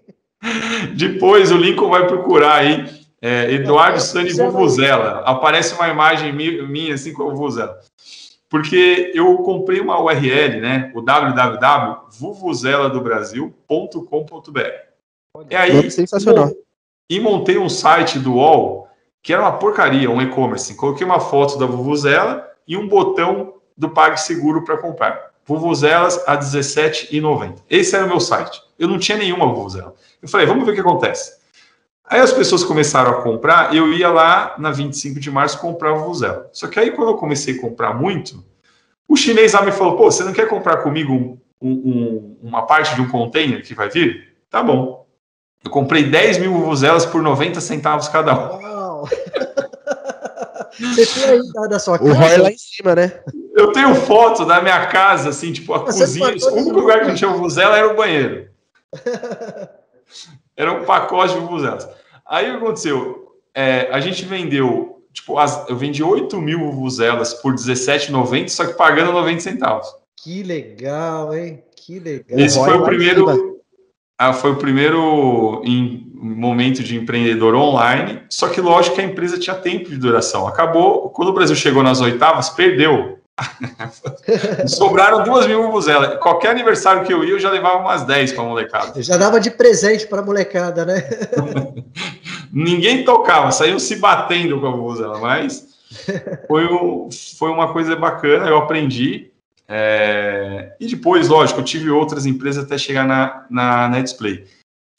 Depois o Lincoln vai procurar aí, é, Eduardo Sani Vuvuzela. Aparece uma imagem minha assim com a Vuvuzela. Porque eu comprei uma URL, né? O www.vuvuzeladobrasil.com.br e aí, sensacional. E montei um site do UOL que era uma porcaria, um e-commerce. Coloquei uma foto da Vuvuzela e um botão do PagSeguro para comprar. Vuvuzelas a R$17,90. Esse era o meu site. Eu não tinha nenhuma Vuvuzela. Eu falei, vamos ver o que acontece. Aí as pessoas começaram a comprar, eu ia lá na 25 de março comprar a Vuvuzela. Só que aí quando eu comecei a comprar muito, o chinês lá me falou, pô, você não quer comprar comigo um, um, uma parte de um container que vai vir? Tá bom. Eu comprei 10 mil vuvuzelas por 90 centavos cada um. Uau. Você tem aí da sua casa? O ROI lá em cima, né? Eu tenho foto da minha casa, assim, tipo, a Você cozinha. O único lugar que não tinha vuvuzela era o banheiro. Era um pacote de vuvuzelas. Aí o que aconteceu? É, a gente vendeu, tipo, as, eu vendi 8 mil vuvuzelas por R$17,90, só que pagando 90 centavos. Que legal, hein? Que legal. Esse foi o primeiro. Ah, foi o primeiro em, momento de empreendedor online. Só que lógico que a empresa tinha tempo de duração. Acabou, quando o Brasil chegou nas oitavas, perdeu. Sobraram duas mil vuvuzelas. Qualquer aniversário que eu ia, eu já levava umas 10 para a molecada. Já dava de presente para a molecada, né? Ninguém tocava, saíam se batendo com a vuvuzela, mas foi, um, foi uma coisa bacana, eu aprendi. É... E depois, lógico, eu tive outras empresas até chegar na, na, na Display.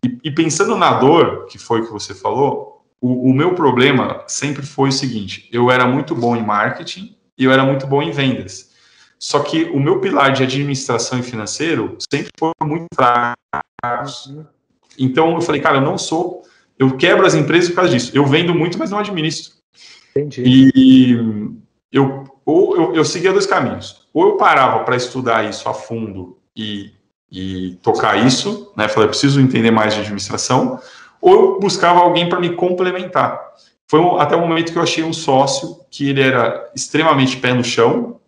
E, e, pensando na dor, que foi o que você falou, o, o meu problema sempre foi o seguinte: eu era muito bom em marketing e eu era muito bom em vendas. Só que o meu pilar de administração e financeiro sempre foi muito fraco. Então eu falei, cara, eu não sou. Eu quebro as empresas por causa disso. Eu vendo muito, mas não administro. Entendi. E eu, ou eu, eu seguia dois caminhos. Ou eu parava para estudar isso a fundo e, e tocar isso, né? Falei, preciso entender mais de administração. Ou eu buscava alguém para me complementar. Foi até o momento que eu achei um sócio que ele era extremamente pé no chão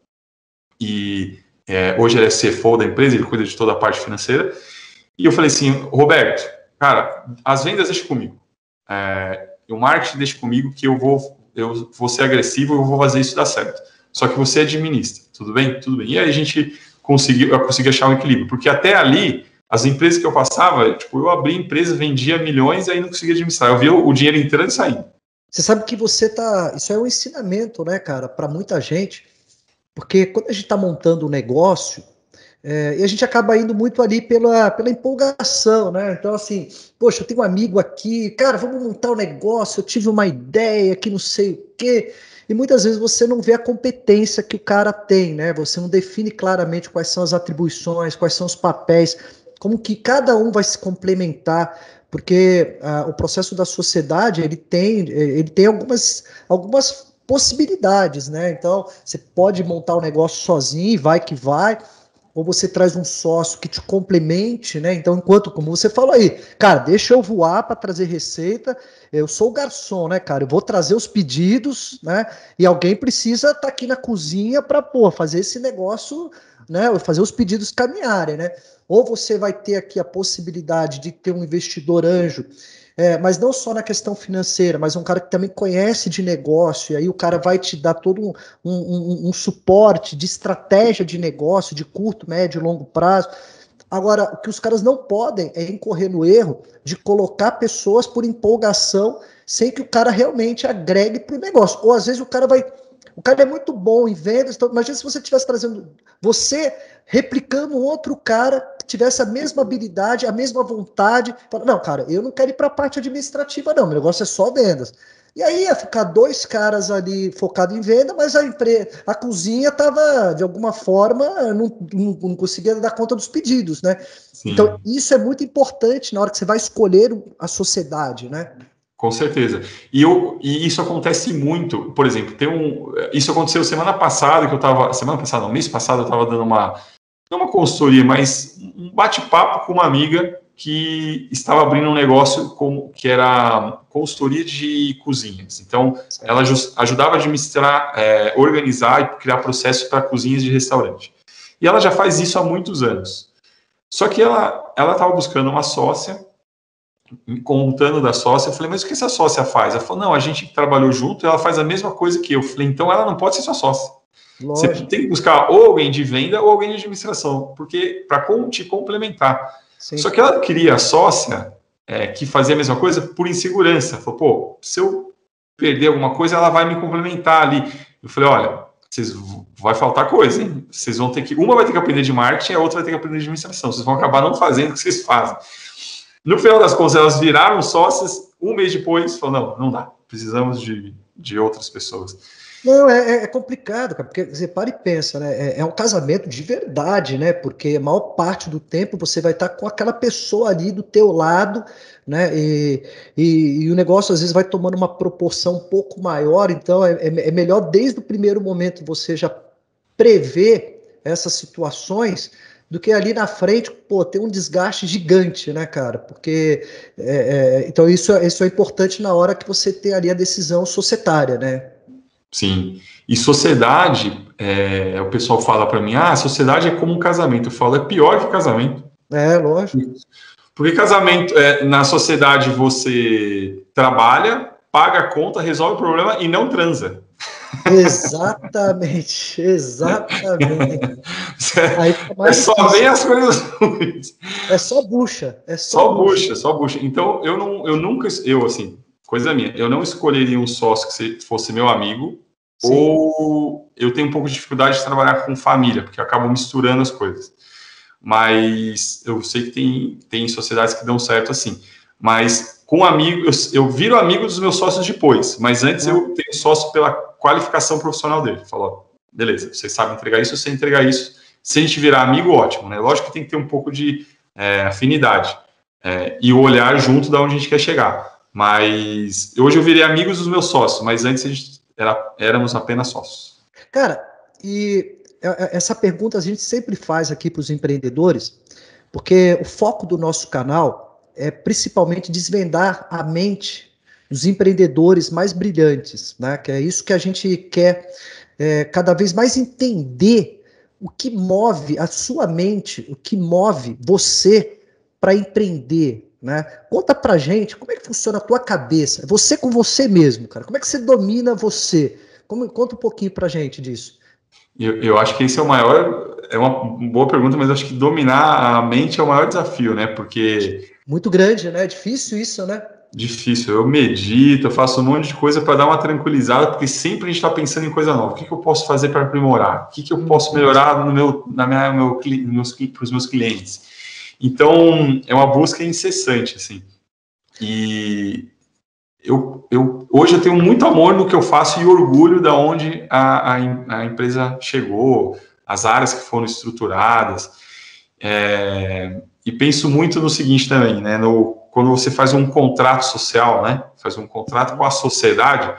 e é, hoje ele é CFO da empresa, ele cuida de toda a parte financeira. E eu falei assim, Roberto, cara, as vendas deixa comigo, é, o marketing deixa comigo que eu vou, eu vou ser agressivo, eu vou fazer isso dar certo. Só que você administra, tudo bem? Tudo bem. E aí a gente conseguiu, eu consegui achar um equilíbrio, porque até ali as empresas que eu passava, tipo, eu abri empresa, vendia milhões e aí não conseguia administrar. Eu via o dinheiro entrando e saindo. Você sabe que você tá. Isso é um ensinamento, né, cara, para muita gente, porque quando a gente está montando um negócio, é, e a gente acaba indo muito ali pela, pela empolgação, né? Então, assim, poxa, eu tenho um amigo aqui, cara, vamos montar um negócio, eu tive uma ideia que não sei o quê. E muitas vezes você não vê a competência que o cara tem, né? Você não define claramente quais são as atribuições, quais são os papéis, como que cada um vai se complementar porque uh, o processo da sociedade ele tem, ele tem algumas, algumas possibilidades, né? Então, você pode montar o um negócio sozinho, vai que vai, ou você traz um sócio que te complemente, né? Então, enquanto, como você falou aí, cara, deixa eu voar para trazer receita. Eu sou o garçom, né, cara? Eu vou trazer os pedidos, né? E alguém precisa estar tá aqui na cozinha para, pô, fazer esse negócio, né? Fazer os pedidos caminharem, né? Ou você vai ter aqui a possibilidade de ter um investidor anjo, é, mas não só na questão financeira, mas um cara que também conhece de negócio, e aí o cara vai te dar todo um, um, um, suporte de estratégia de negócio, de curto, médio e longo prazo. Agora, o que os caras não podem é incorrer no erro de colocar pessoas por empolgação sem que o cara realmente agregue para o negócio. Ou às vezes o cara vai o cara é muito bom em vendas. Então, imagina se você estivesse trazendo você replicando um outro cara que tivesse a mesma habilidade, a mesma vontade. Fala, não, cara, eu não quero ir para a parte administrativa, não. Meu negócio é só vendas. E aí ia ficar dois caras ali focados em venda, mas a empresa, a cozinha estava, de alguma forma, não, não, não, conseguia dar conta dos pedidos, né? Sim. Então, isso é muito importante na hora que você vai escolher a sociedade, né? Com certeza. E, eu, e isso acontece muito. Por exemplo, tem um. Isso aconteceu semana passada que eu estava. Semana passada, no mês passado, eu estava dando uma. Não uma consultoria, mas um bate-papo com uma amiga que estava abrindo um negócio com, que era consultoria de cozinhas. Então, ela ajudava a administrar, é, organizar e criar processos para cozinhas de restaurante. E ela já faz isso há muitos anos. Só que ela estava buscando uma sócia contando da sócia, eu falei, mas o que essa sócia faz? Ela falou, não, a gente trabalhou junto, ela faz a mesma coisa que eu. eu falei, então ela não pode ser sua sócia. Lógico. Você tem que buscar ou alguém de venda ou alguém de administração, porque para te complementar. Sim. Só que ela queria a sócia é, que fazia a mesma coisa por insegurança. Falou, pô, se eu perder alguma coisa, ela vai me complementar ali. Eu falei, olha, vocês vai faltar coisa, hein? Vocês vão ter que. Uma vai ter que aprender de marketing, a outra vai ter que aprender de administração. Vocês vão acabar não fazendo o que vocês fazem. No final das contas, elas viraram sócias. Um mês depois, falou: não, não dá, precisamos de, de outras pessoas. Não, é, é, é complicado, cara, porque você para e pensa, né? É, é, um casamento de verdade, né? Porque a maior parte do tempo você vai estar com aquela pessoa ali do teu lado, né? E, e, e o negócio às vezes vai tomando uma proporção um pouco maior, então é, é, é melhor desde o primeiro momento você já prever essas situações do que ali na frente, pô, ter um desgaste gigante, né, cara? Porque é, é, então isso, isso é importante na hora que você tem ali a decisão societária, né? Sim. E sociedade, é, o pessoal fala para mim, ah, sociedade é como um casamento. Eu falo, é pior que casamento. É, lógico. Porque casamento, é, na sociedade você trabalha, paga a conta, resolve o problema e não transa. Exatamente, exatamente. é só ver as coisas ruins. É só bucha, é só, só bucha. bucha, só bucha. Então eu não, eu nunca, eu assim, coisa minha, eu não escolheria um sócio que fosse meu amigo, Sim. ou eu tenho um pouco de dificuldade de trabalhar com família, porque eu acabo misturando as coisas. Mas eu sei que tem, tem sociedades que dão certo assim. Mas com amigo, eu, eu viro amigo dos meus sócios depois, mas antes eu tenho sócio pela qualificação profissional dele. Falou, beleza, você sabe entregar isso, você entregar isso. Se a gente virar amigo, ótimo, né? Lógico que tem que ter um pouco de é, afinidade é, e olhar junto da onde a gente quer chegar. Mas hoje eu virei amigos dos meus sócios, mas antes a gente era, éramos apenas sócios. Cara, e é, é, essa pergunta a gente sempre faz aqui para os empreendedores, porque o foco do nosso canal é principalmente desvendar a mente dos empreendedores mais brilhantes, né? Que é isso que a gente quer é, cada vez mais entender o que move a sua mente, o que move você para empreender, né? Conta pra gente como é que funciona a tua cabeça, você com você mesmo, cara. Como é que você domina você? Como, conta um pouquinho pra gente disso. Eu, eu acho que esse é o maior, é uma boa pergunta, mas acho que dominar a mente é o maior desafio, né? Porque muito grande, né? É difícil isso, né? Difícil. Eu medito, eu faço um monte de coisa para dar uma tranquilizada, porque sempre a gente está pensando em coisa nova. O que, que eu posso fazer para aprimorar? O que, que eu posso melhorar no meu, na minha, meu, meus, para os meus clientes? Então, é uma busca incessante, assim. E eu, eu, hoje eu tenho muito amor no que eu faço e orgulho da onde a, a, a empresa chegou, as áreas que foram estruturadas. É, e penso muito no seguinte também, né? No, quando você faz um contrato social, né? Faz um contrato com a sociedade,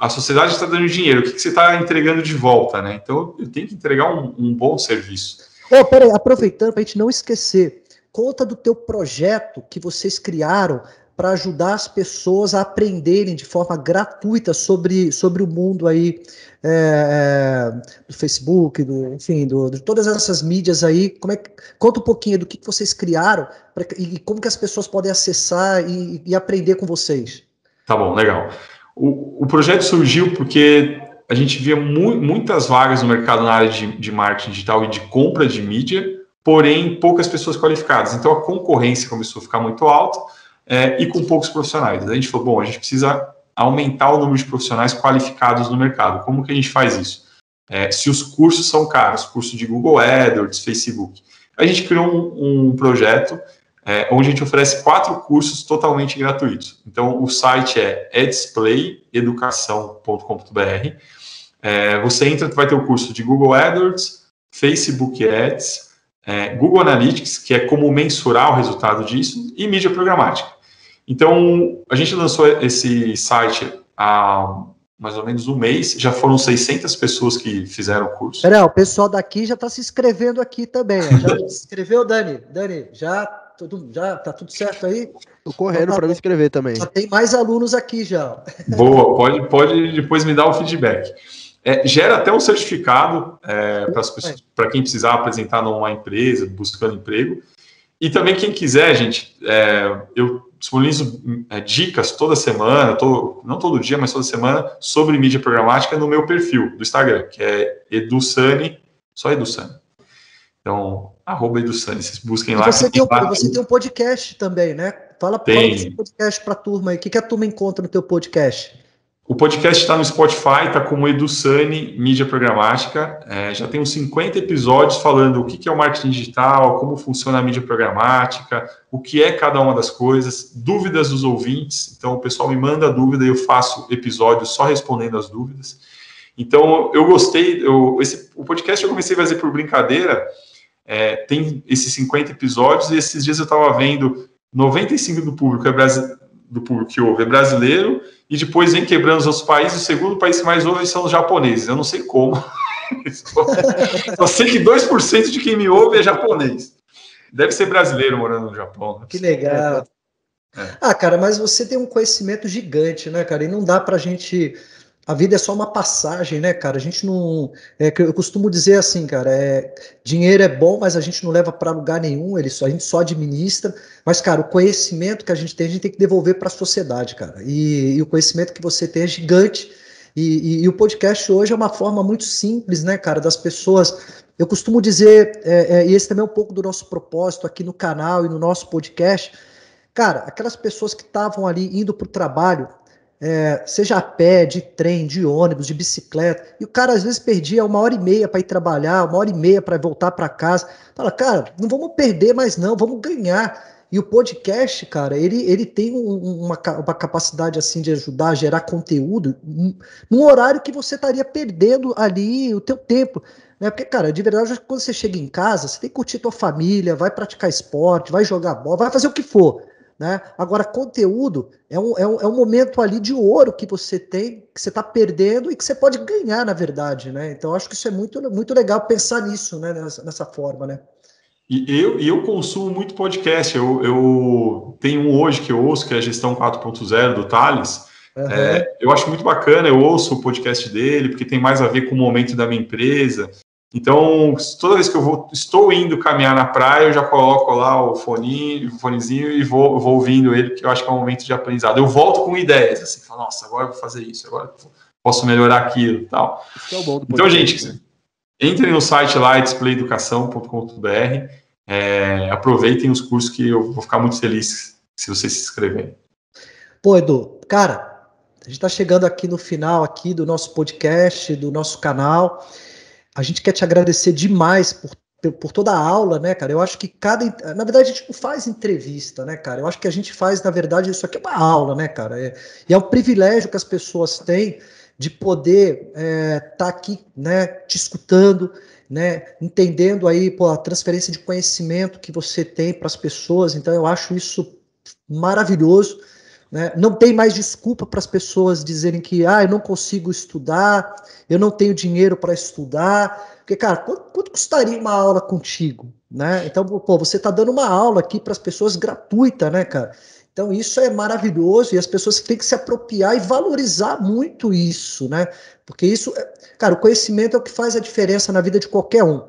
a sociedade está dando dinheiro, o que, que você está entregando de volta, né? Então eu tenho que entregar um, um bom serviço. Oh, peraí, aproveitando para a gente não esquecer, conta do teu projeto que vocês criaram para ajudar as pessoas a aprenderem de forma gratuita sobre, sobre o mundo aí é, é do Facebook, do, enfim, do, de todas essas mídias aí. Como é que, conta um pouquinho do que, vocês criaram pra, e como que as pessoas podem acessar e, e aprender com vocês. Tá bom, legal. O, o projeto surgiu porque a gente via mu muitas vagas no mercado na área de, de marketing digital e de compra de mídia, porém poucas pessoas qualificadas. Então a concorrência começou a ficar muito alta é, e com poucos profissionais. A gente falou, bom, a gente precisa aumentar o número de profissionais qualificados no mercado. Como que a gente faz isso? É, se os cursos são caros, curso de Google AdWords, Facebook. A gente criou um, um projeto é, onde a gente oferece quatro cursos totalmente gratuitos. Então, o site é edsplayeducação.com.br é, você entra, vai ter o curso de Google AdWords, Facebook Ads, é, Google Analytics, que é como mensurar o resultado disso, e mídia programática. Então, a gente lançou esse site há mais ou menos um mês, já foram 600 pessoas que fizeram o curso. Pera, o pessoal daqui já está se inscrevendo aqui também. Já se inscreveu, Dani? Dani, já, tudo, já tá tudo certo aí? Estou correndo tá para me inscrever também. Já tem mais alunos aqui já. Boa, pode, pode depois me dar o feedback. É, gera até um certificado é, para quem precisar apresentar numa empresa, buscando emprego. E também quem quiser, gente, é, eu disponibilizo é, dicas toda semana, todo, não todo dia, mas toda semana, sobre mídia programática no meu perfil do Instagram, que é EduSani, só EduSani. Então, arroba EduSani, vocês busquem lá. Você tem, um, você tem um podcast também, né? Fala, fala do seu podcast para a turma aí. O que, que a turma encontra no teu podcast? O podcast está no Spotify, está como EduSani Mídia Programática. É, já tem uns 50 episódios falando o que, é o marketing digital, como funciona a mídia programática, o que é cada uma das coisas, dúvidas dos ouvintes. Então, o pessoal me manda dúvida e eu faço episódios só respondendo as dúvidas. Então, eu gostei. Eu, esse, o podcast eu comecei a fazer por brincadeira. É, tem esses 50 episódios e esses dias eu estava vendo 95 do público é do público que ouve é brasileiro, e depois vem quebrando os outros países, o segundo país que mais ouve são os japoneses. Eu não sei como. Só sei que 2% de quem me ouve é japonês. Deve ser brasileiro morando no Japão. Né? Que legal. É. Ah, cara, mas você tem um conhecimento gigante, né, cara? E não dá pra gente a vida é só uma passagem, né, cara? A gente não. É, eu costumo dizer assim, cara, é, dinheiro é bom, mas a gente não leva para lugar nenhum, ele só, a gente só administra. Mas, cara, o conhecimento que a gente tem, a gente tem que devolver para a sociedade, cara. E, e, o conhecimento que você tem é gigante. E, e, e, o podcast hoje é uma forma muito simples, né, cara, das pessoas. Eu costumo dizer, é, é, e esse também é um pouco do nosso propósito aqui no canal e no nosso podcast. Cara, aquelas pessoas que estavam ali indo para o trabalho, é, seja a pé, de trem, de ônibus, de bicicleta, e o cara às vezes perdia uma hora e meia para ir trabalhar, uma hora e meia para voltar para casa. Fala, cara, não vamos perder mais não, vamos ganhar. E o podcast, cara, ele, ele tem um, uma, uma capacidade assim de ajudar a gerar conteúdo num horário que você estaria perdendo ali o teu tempo. Né? Porque, cara, de verdade, quando você chega em casa, você tem que curtir tua família, vai praticar esporte, vai jogar bola, vai fazer o que for. Né? Agora, conteúdo é um, é, um, é um momento ali de ouro que você tem, que você está perdendo e que você pode ganhar, na verdade. Né? Então, acho que isso é muito, muito legal pensar nisso, né? nessa, nessa forma. Né? E eu, eu consumo muito podcast. Eu, eu tenho um hoje que eu ouço, que é a Gestão 4.0 do Thales. Uhum. É, eu acho muito bacana, eu ouço o podcast dele, porque tem mais a ver com o momento da minha empresa. Então, toda vez que eu vou, estou indo caminhar na praia, eu já coloco lá o fone, o fonezinho e vou, vou ouvindo ele, porque eu acho que é um momento de aprendizado. Eu volto com ideias, assim, falo, nossa, agora eu vou fazer isso, agora posso melhorar aquilo tal. É então, gente, entrem no site lá, displayeducação.com.br, é, aproveitem os cursos que eu vou ficar muito feliz se vocês se inscreverem. Pô, Edu, cara, a gente está chegando aqui no final aqui do nosso podcast, do nosso canal. A gente quer te agradecer demais por, por toda a aula, né, cara? Eu acho que cada. Na verdade, a gente não faz entrevista, né, cara? Eu acho que a gente faz, na verdade, isso aqui é uma aula, né, cara? É, e é um privilégio que as pessoas têm de poder estar é, tá aqui, né, te escutando, né, entendendo aí pô, a transferência de conhecimento que você tem para as pessoas. Então, eu acho isso maravilhoso. Né? Não tem mais desculpa para as pessoas dizerem que ah, eu não consigo estudar, eu não tenho dinheiro para estudar. Porque, cara, quanto, quanto, custaria uma aula contigo? Né? Então, pô, você está dando uma aula aqui para as pessoas gratuita, né, cara? Então, isso é maravilhoso e as pessoas têm que se apropriar e valorizar muito isso, né? Porque isso, é, cara, o conhecimento é o que faz a diferença na vida de qualquer um.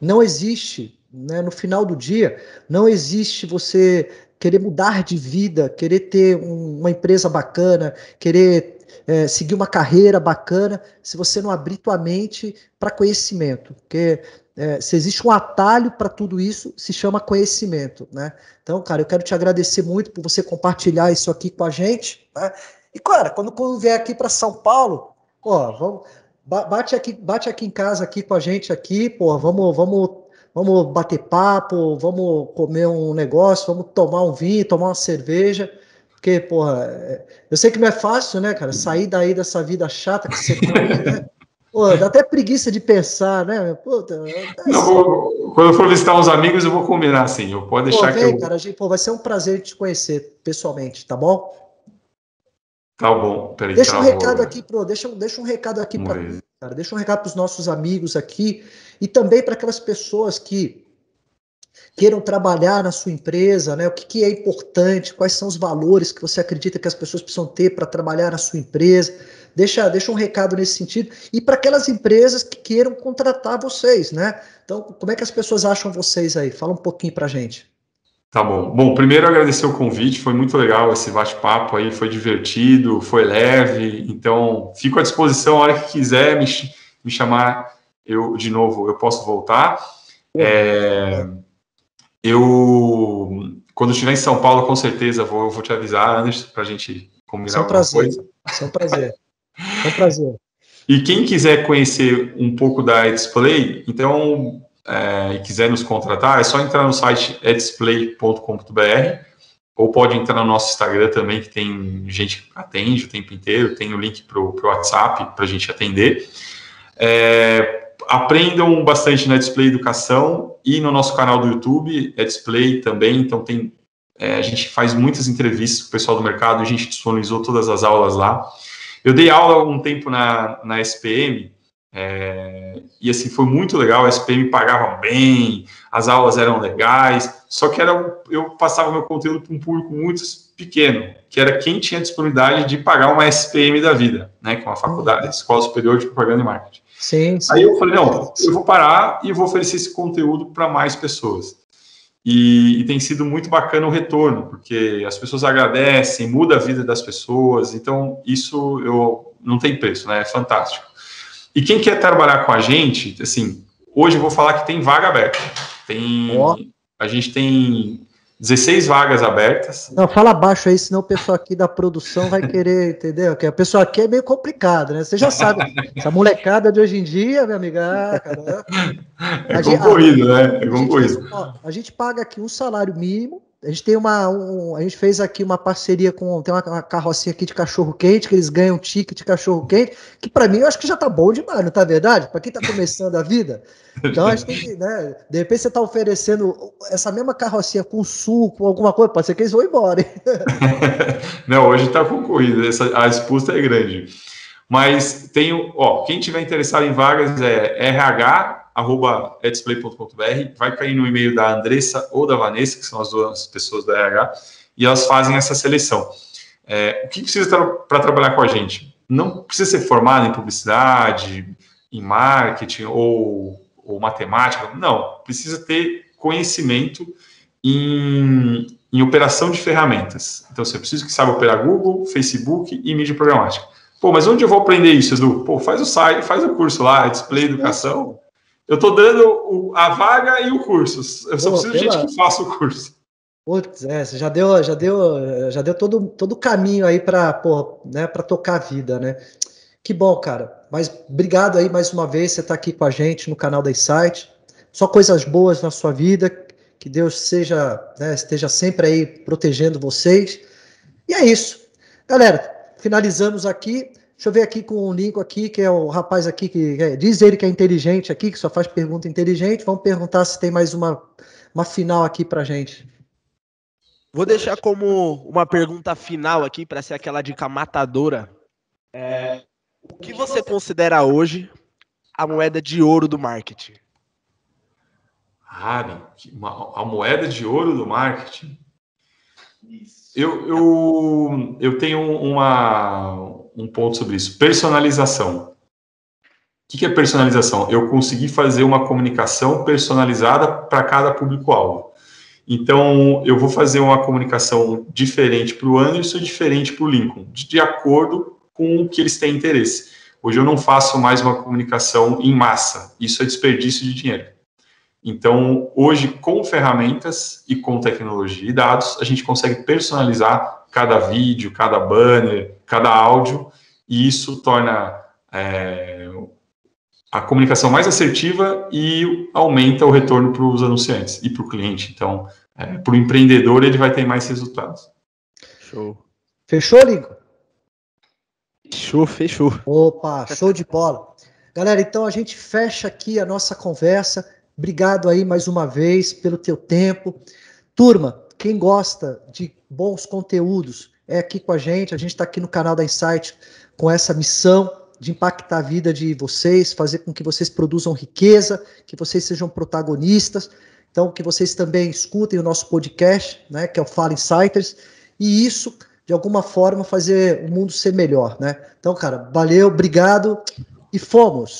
Não existe, né, no final do dia, não existe você querer mudar de vida, querer ter um, uma empresa bacana, querer é, seguir uma carreira bacana, se você não abrir tua mente para conhecimento. Porque é, se existe um atalho para tudo isso, se chama conhecimento. Né? Então, cara, eu quero te agradecer muito por você compartilhar isso aqui com a gente. Né? E, cara, quando, quando vier aqui para São Paulo, ó, vamos, bate aqui, bate aqui em casa aqui com a gente aqui, pô, vamos, vamos vamos bater papo, vamos comer um negócio, vamos tomar um vinho, tomar uma cerveja. Porque, porra, é, eu sei que não é fácil, né, cara? Sair daí dessa vida chata que você tem, né? Pô, dá até preguiça de pensar, né? Puta, é não, vou, quando eu for visitar uns amigos, eu vou combinar assim. Eu pode deixar pô, vem, que eu. Cara, gente, pô, vai ser um prazer te conhecer pessoalmente, tá bom? Tá bom, peraí. Deixa tá um recado aqui pro, deixa, deixa um recado aqui para cara, deixa um recado para os nossos amigos aqui e também para aquelas pessoas que queiram trabalhar na sua empresa, né? O que, que, é importante, quais são os valores que você acredita que as pessoas precisam ter para trabalhar na sua empresa. Deixa, deixa um recado nesse sentido. E para aquelas empresas que queiram contratar vocês, né? Então, como é que as pessoas acham vocês aí? Fala um pouquinho para gente. Tá bom. Bom, primeiro agradecer o convite, foi muito legal esse bate-papo aí, foi divertido, foi leve, então fico à disposição a hora que quiser me, me chamar, eu de novo, eu posso voltar. É, eu, quando estiver em São Paulo, com certeza vou, vou te avisar antes para a gente combinar é um prazer. coisa. É um prazer. É um prazer. E quem quiser conhecer um pouco da Display, então é, e quiser nos contratar, é só entrar no site edisplay.com.br ou pode entrar no nosso Instagram também, que tem gente que atende o tempo inteiro, tem o link para o WhatsApp para a gente atender. É, aprendam bastante na Display Educação e no nosso canal do YouTube, é Display também, então tem, é, a gente faz muitas entrevistas com o pessoal do mercado, a gente disponibilizou todas as aulas lá. Eu dei aula um tempo na, na SPM, É, e assim, foi muito legal, a SPM pagava bem, as aulas eram legais, só que era, eu passava meu conteúdo para um público muito pequeno, que era quem tinha disponibilidade de pagar uma SPM da vida, né, que é uma faculdade, Escola Superior de Propaganda e Marketing. Sim, sim. Aí eu falei, não, eu vou parar e vou oferecer esse conteúdo para mais pessoas. E, e, tem sido muito bacana o retorno, porque as pessoas agradecem, muda a vida das pessoas, então isso eu não tem preço, né? É fantástico. E quem quer trabalhar com a gente, assim, hoje eu vou falar que tem vaga aberta. Tem, oh. A gente tem 16 vagas abertas. Não, fala baixo aí, senão o pessoal aqui da produção vai querer, entendeu? Que a pessoa aqui é meio complicado, né? Você já sabe, essa molecada de hoje em dia, minha amiga, ah, É concorrido, né? É concorrido. A, a gente paga aqui um salário mínimo, a gente tem uma. Um, a gente fez aqui uma parceria com. Tem uma, uma carrocinha aqui de cachorro quente, que eles ganham um ticket de cachorro quente, que para mim eu acho que já tá bom demais, não tá verdade? Para quem tá começando a vida. Então a gente tem que, né? De repente você tá oferecendo essa mesma carrocinha com suco, alguma coisa, pode ser que eles vão embora. não, hoje tá concorrido, essa, a disputa é grande. Mas tem, ó, quem tiver interessado em vagas é RH arroba edisplay.com.br, vai cair no e-mail da Andressa ou da Vanessa, que são as duas pessoas da RH, e elas fazem essa seleção. É, o que precisa para trabalhar com a gente? Não precisa ser formado em publicidade, em marketing ou, ou matemática, não. Precisa ter conhecimento em, em operação de ferramentas. Então, você precisa que saiba operar Google, Facebook e mídia programática. Pô, mas onde eu vou aprender isso, Edu? Pô, faz o site, faz o curso lá, Display Educação. Eu estou dando a vaga e o curso. Eu só Pô, preciso de gente que faça o curso. Putz, é, você já deu, já deu, já deu todo, todo o caminho aí para né, tocar a vida, né? Que bom, cara. Mas obrigado aí mais uma vez, você está aqui com a gente no canal da Insight. Só coisas boas na sua vida. Que Deus seja, né, esteja sempre aí protegendo vocês. E é isso. Galera, finalizamos aqui. Deixa eu ver aqui com o Lincoln aqui, que é o rapaz aqui que é, diz ele que é inteligente aqui, que só faz pergunta inteligente. Vamos perguntar se tem mais uma, uma final aqui pra gente. Vou deixar como uma pergunta final aqui para ser aquela dica matadora. É, o que você considera hoje a moeda de ouro do marketing? Ah, a moeda de ouro do marketing. Eu, eu, eu tenho uma, um ponto sobre isso. Personalização. O que é personalização? Eu consegui fazer uma comunicação personalizada para cada público-alvo. Então, eu vou fazer uma comunicação diferente para o Anderson diferente para o Lincoln, de acordo com o que eles têm interesse. Hoje eu não faço mais uma comunicação em massa, isso é desperdício de dinheiro. Então, hoje, com ferramentas e com tecnologia e dados, a gente consegue personalizar cada vídeo, cada banner, cada áudio, e isso torna é, a comunicação mais assertiva e aumenta o retorno para os anunciantes e para o cliente. Então, é, para o empreendedor, ele vai ter mais resultados. Show. Fechou, Ligo? Fechou, fechou. Opa, show de bola. Galera, então a gente fecha aqui a nossa conversa. Obrigado aí mais uma vez pelo teu tempo. Turma, quem gosta de bons conteúdos é aqui com a gente. A gente está aqui no canal da Insight com essa missão de impactar a vida de vocês, fazer com que vocês produzam riqueza, que vocês sejam protagonistas. Então, que vocês também escutem o nosso podcast, né, que é o Fala Insiders, e isso, de alguma forma, fazer o mundo ser melhor, né? Então, cara, valeu, obrigado e fomos!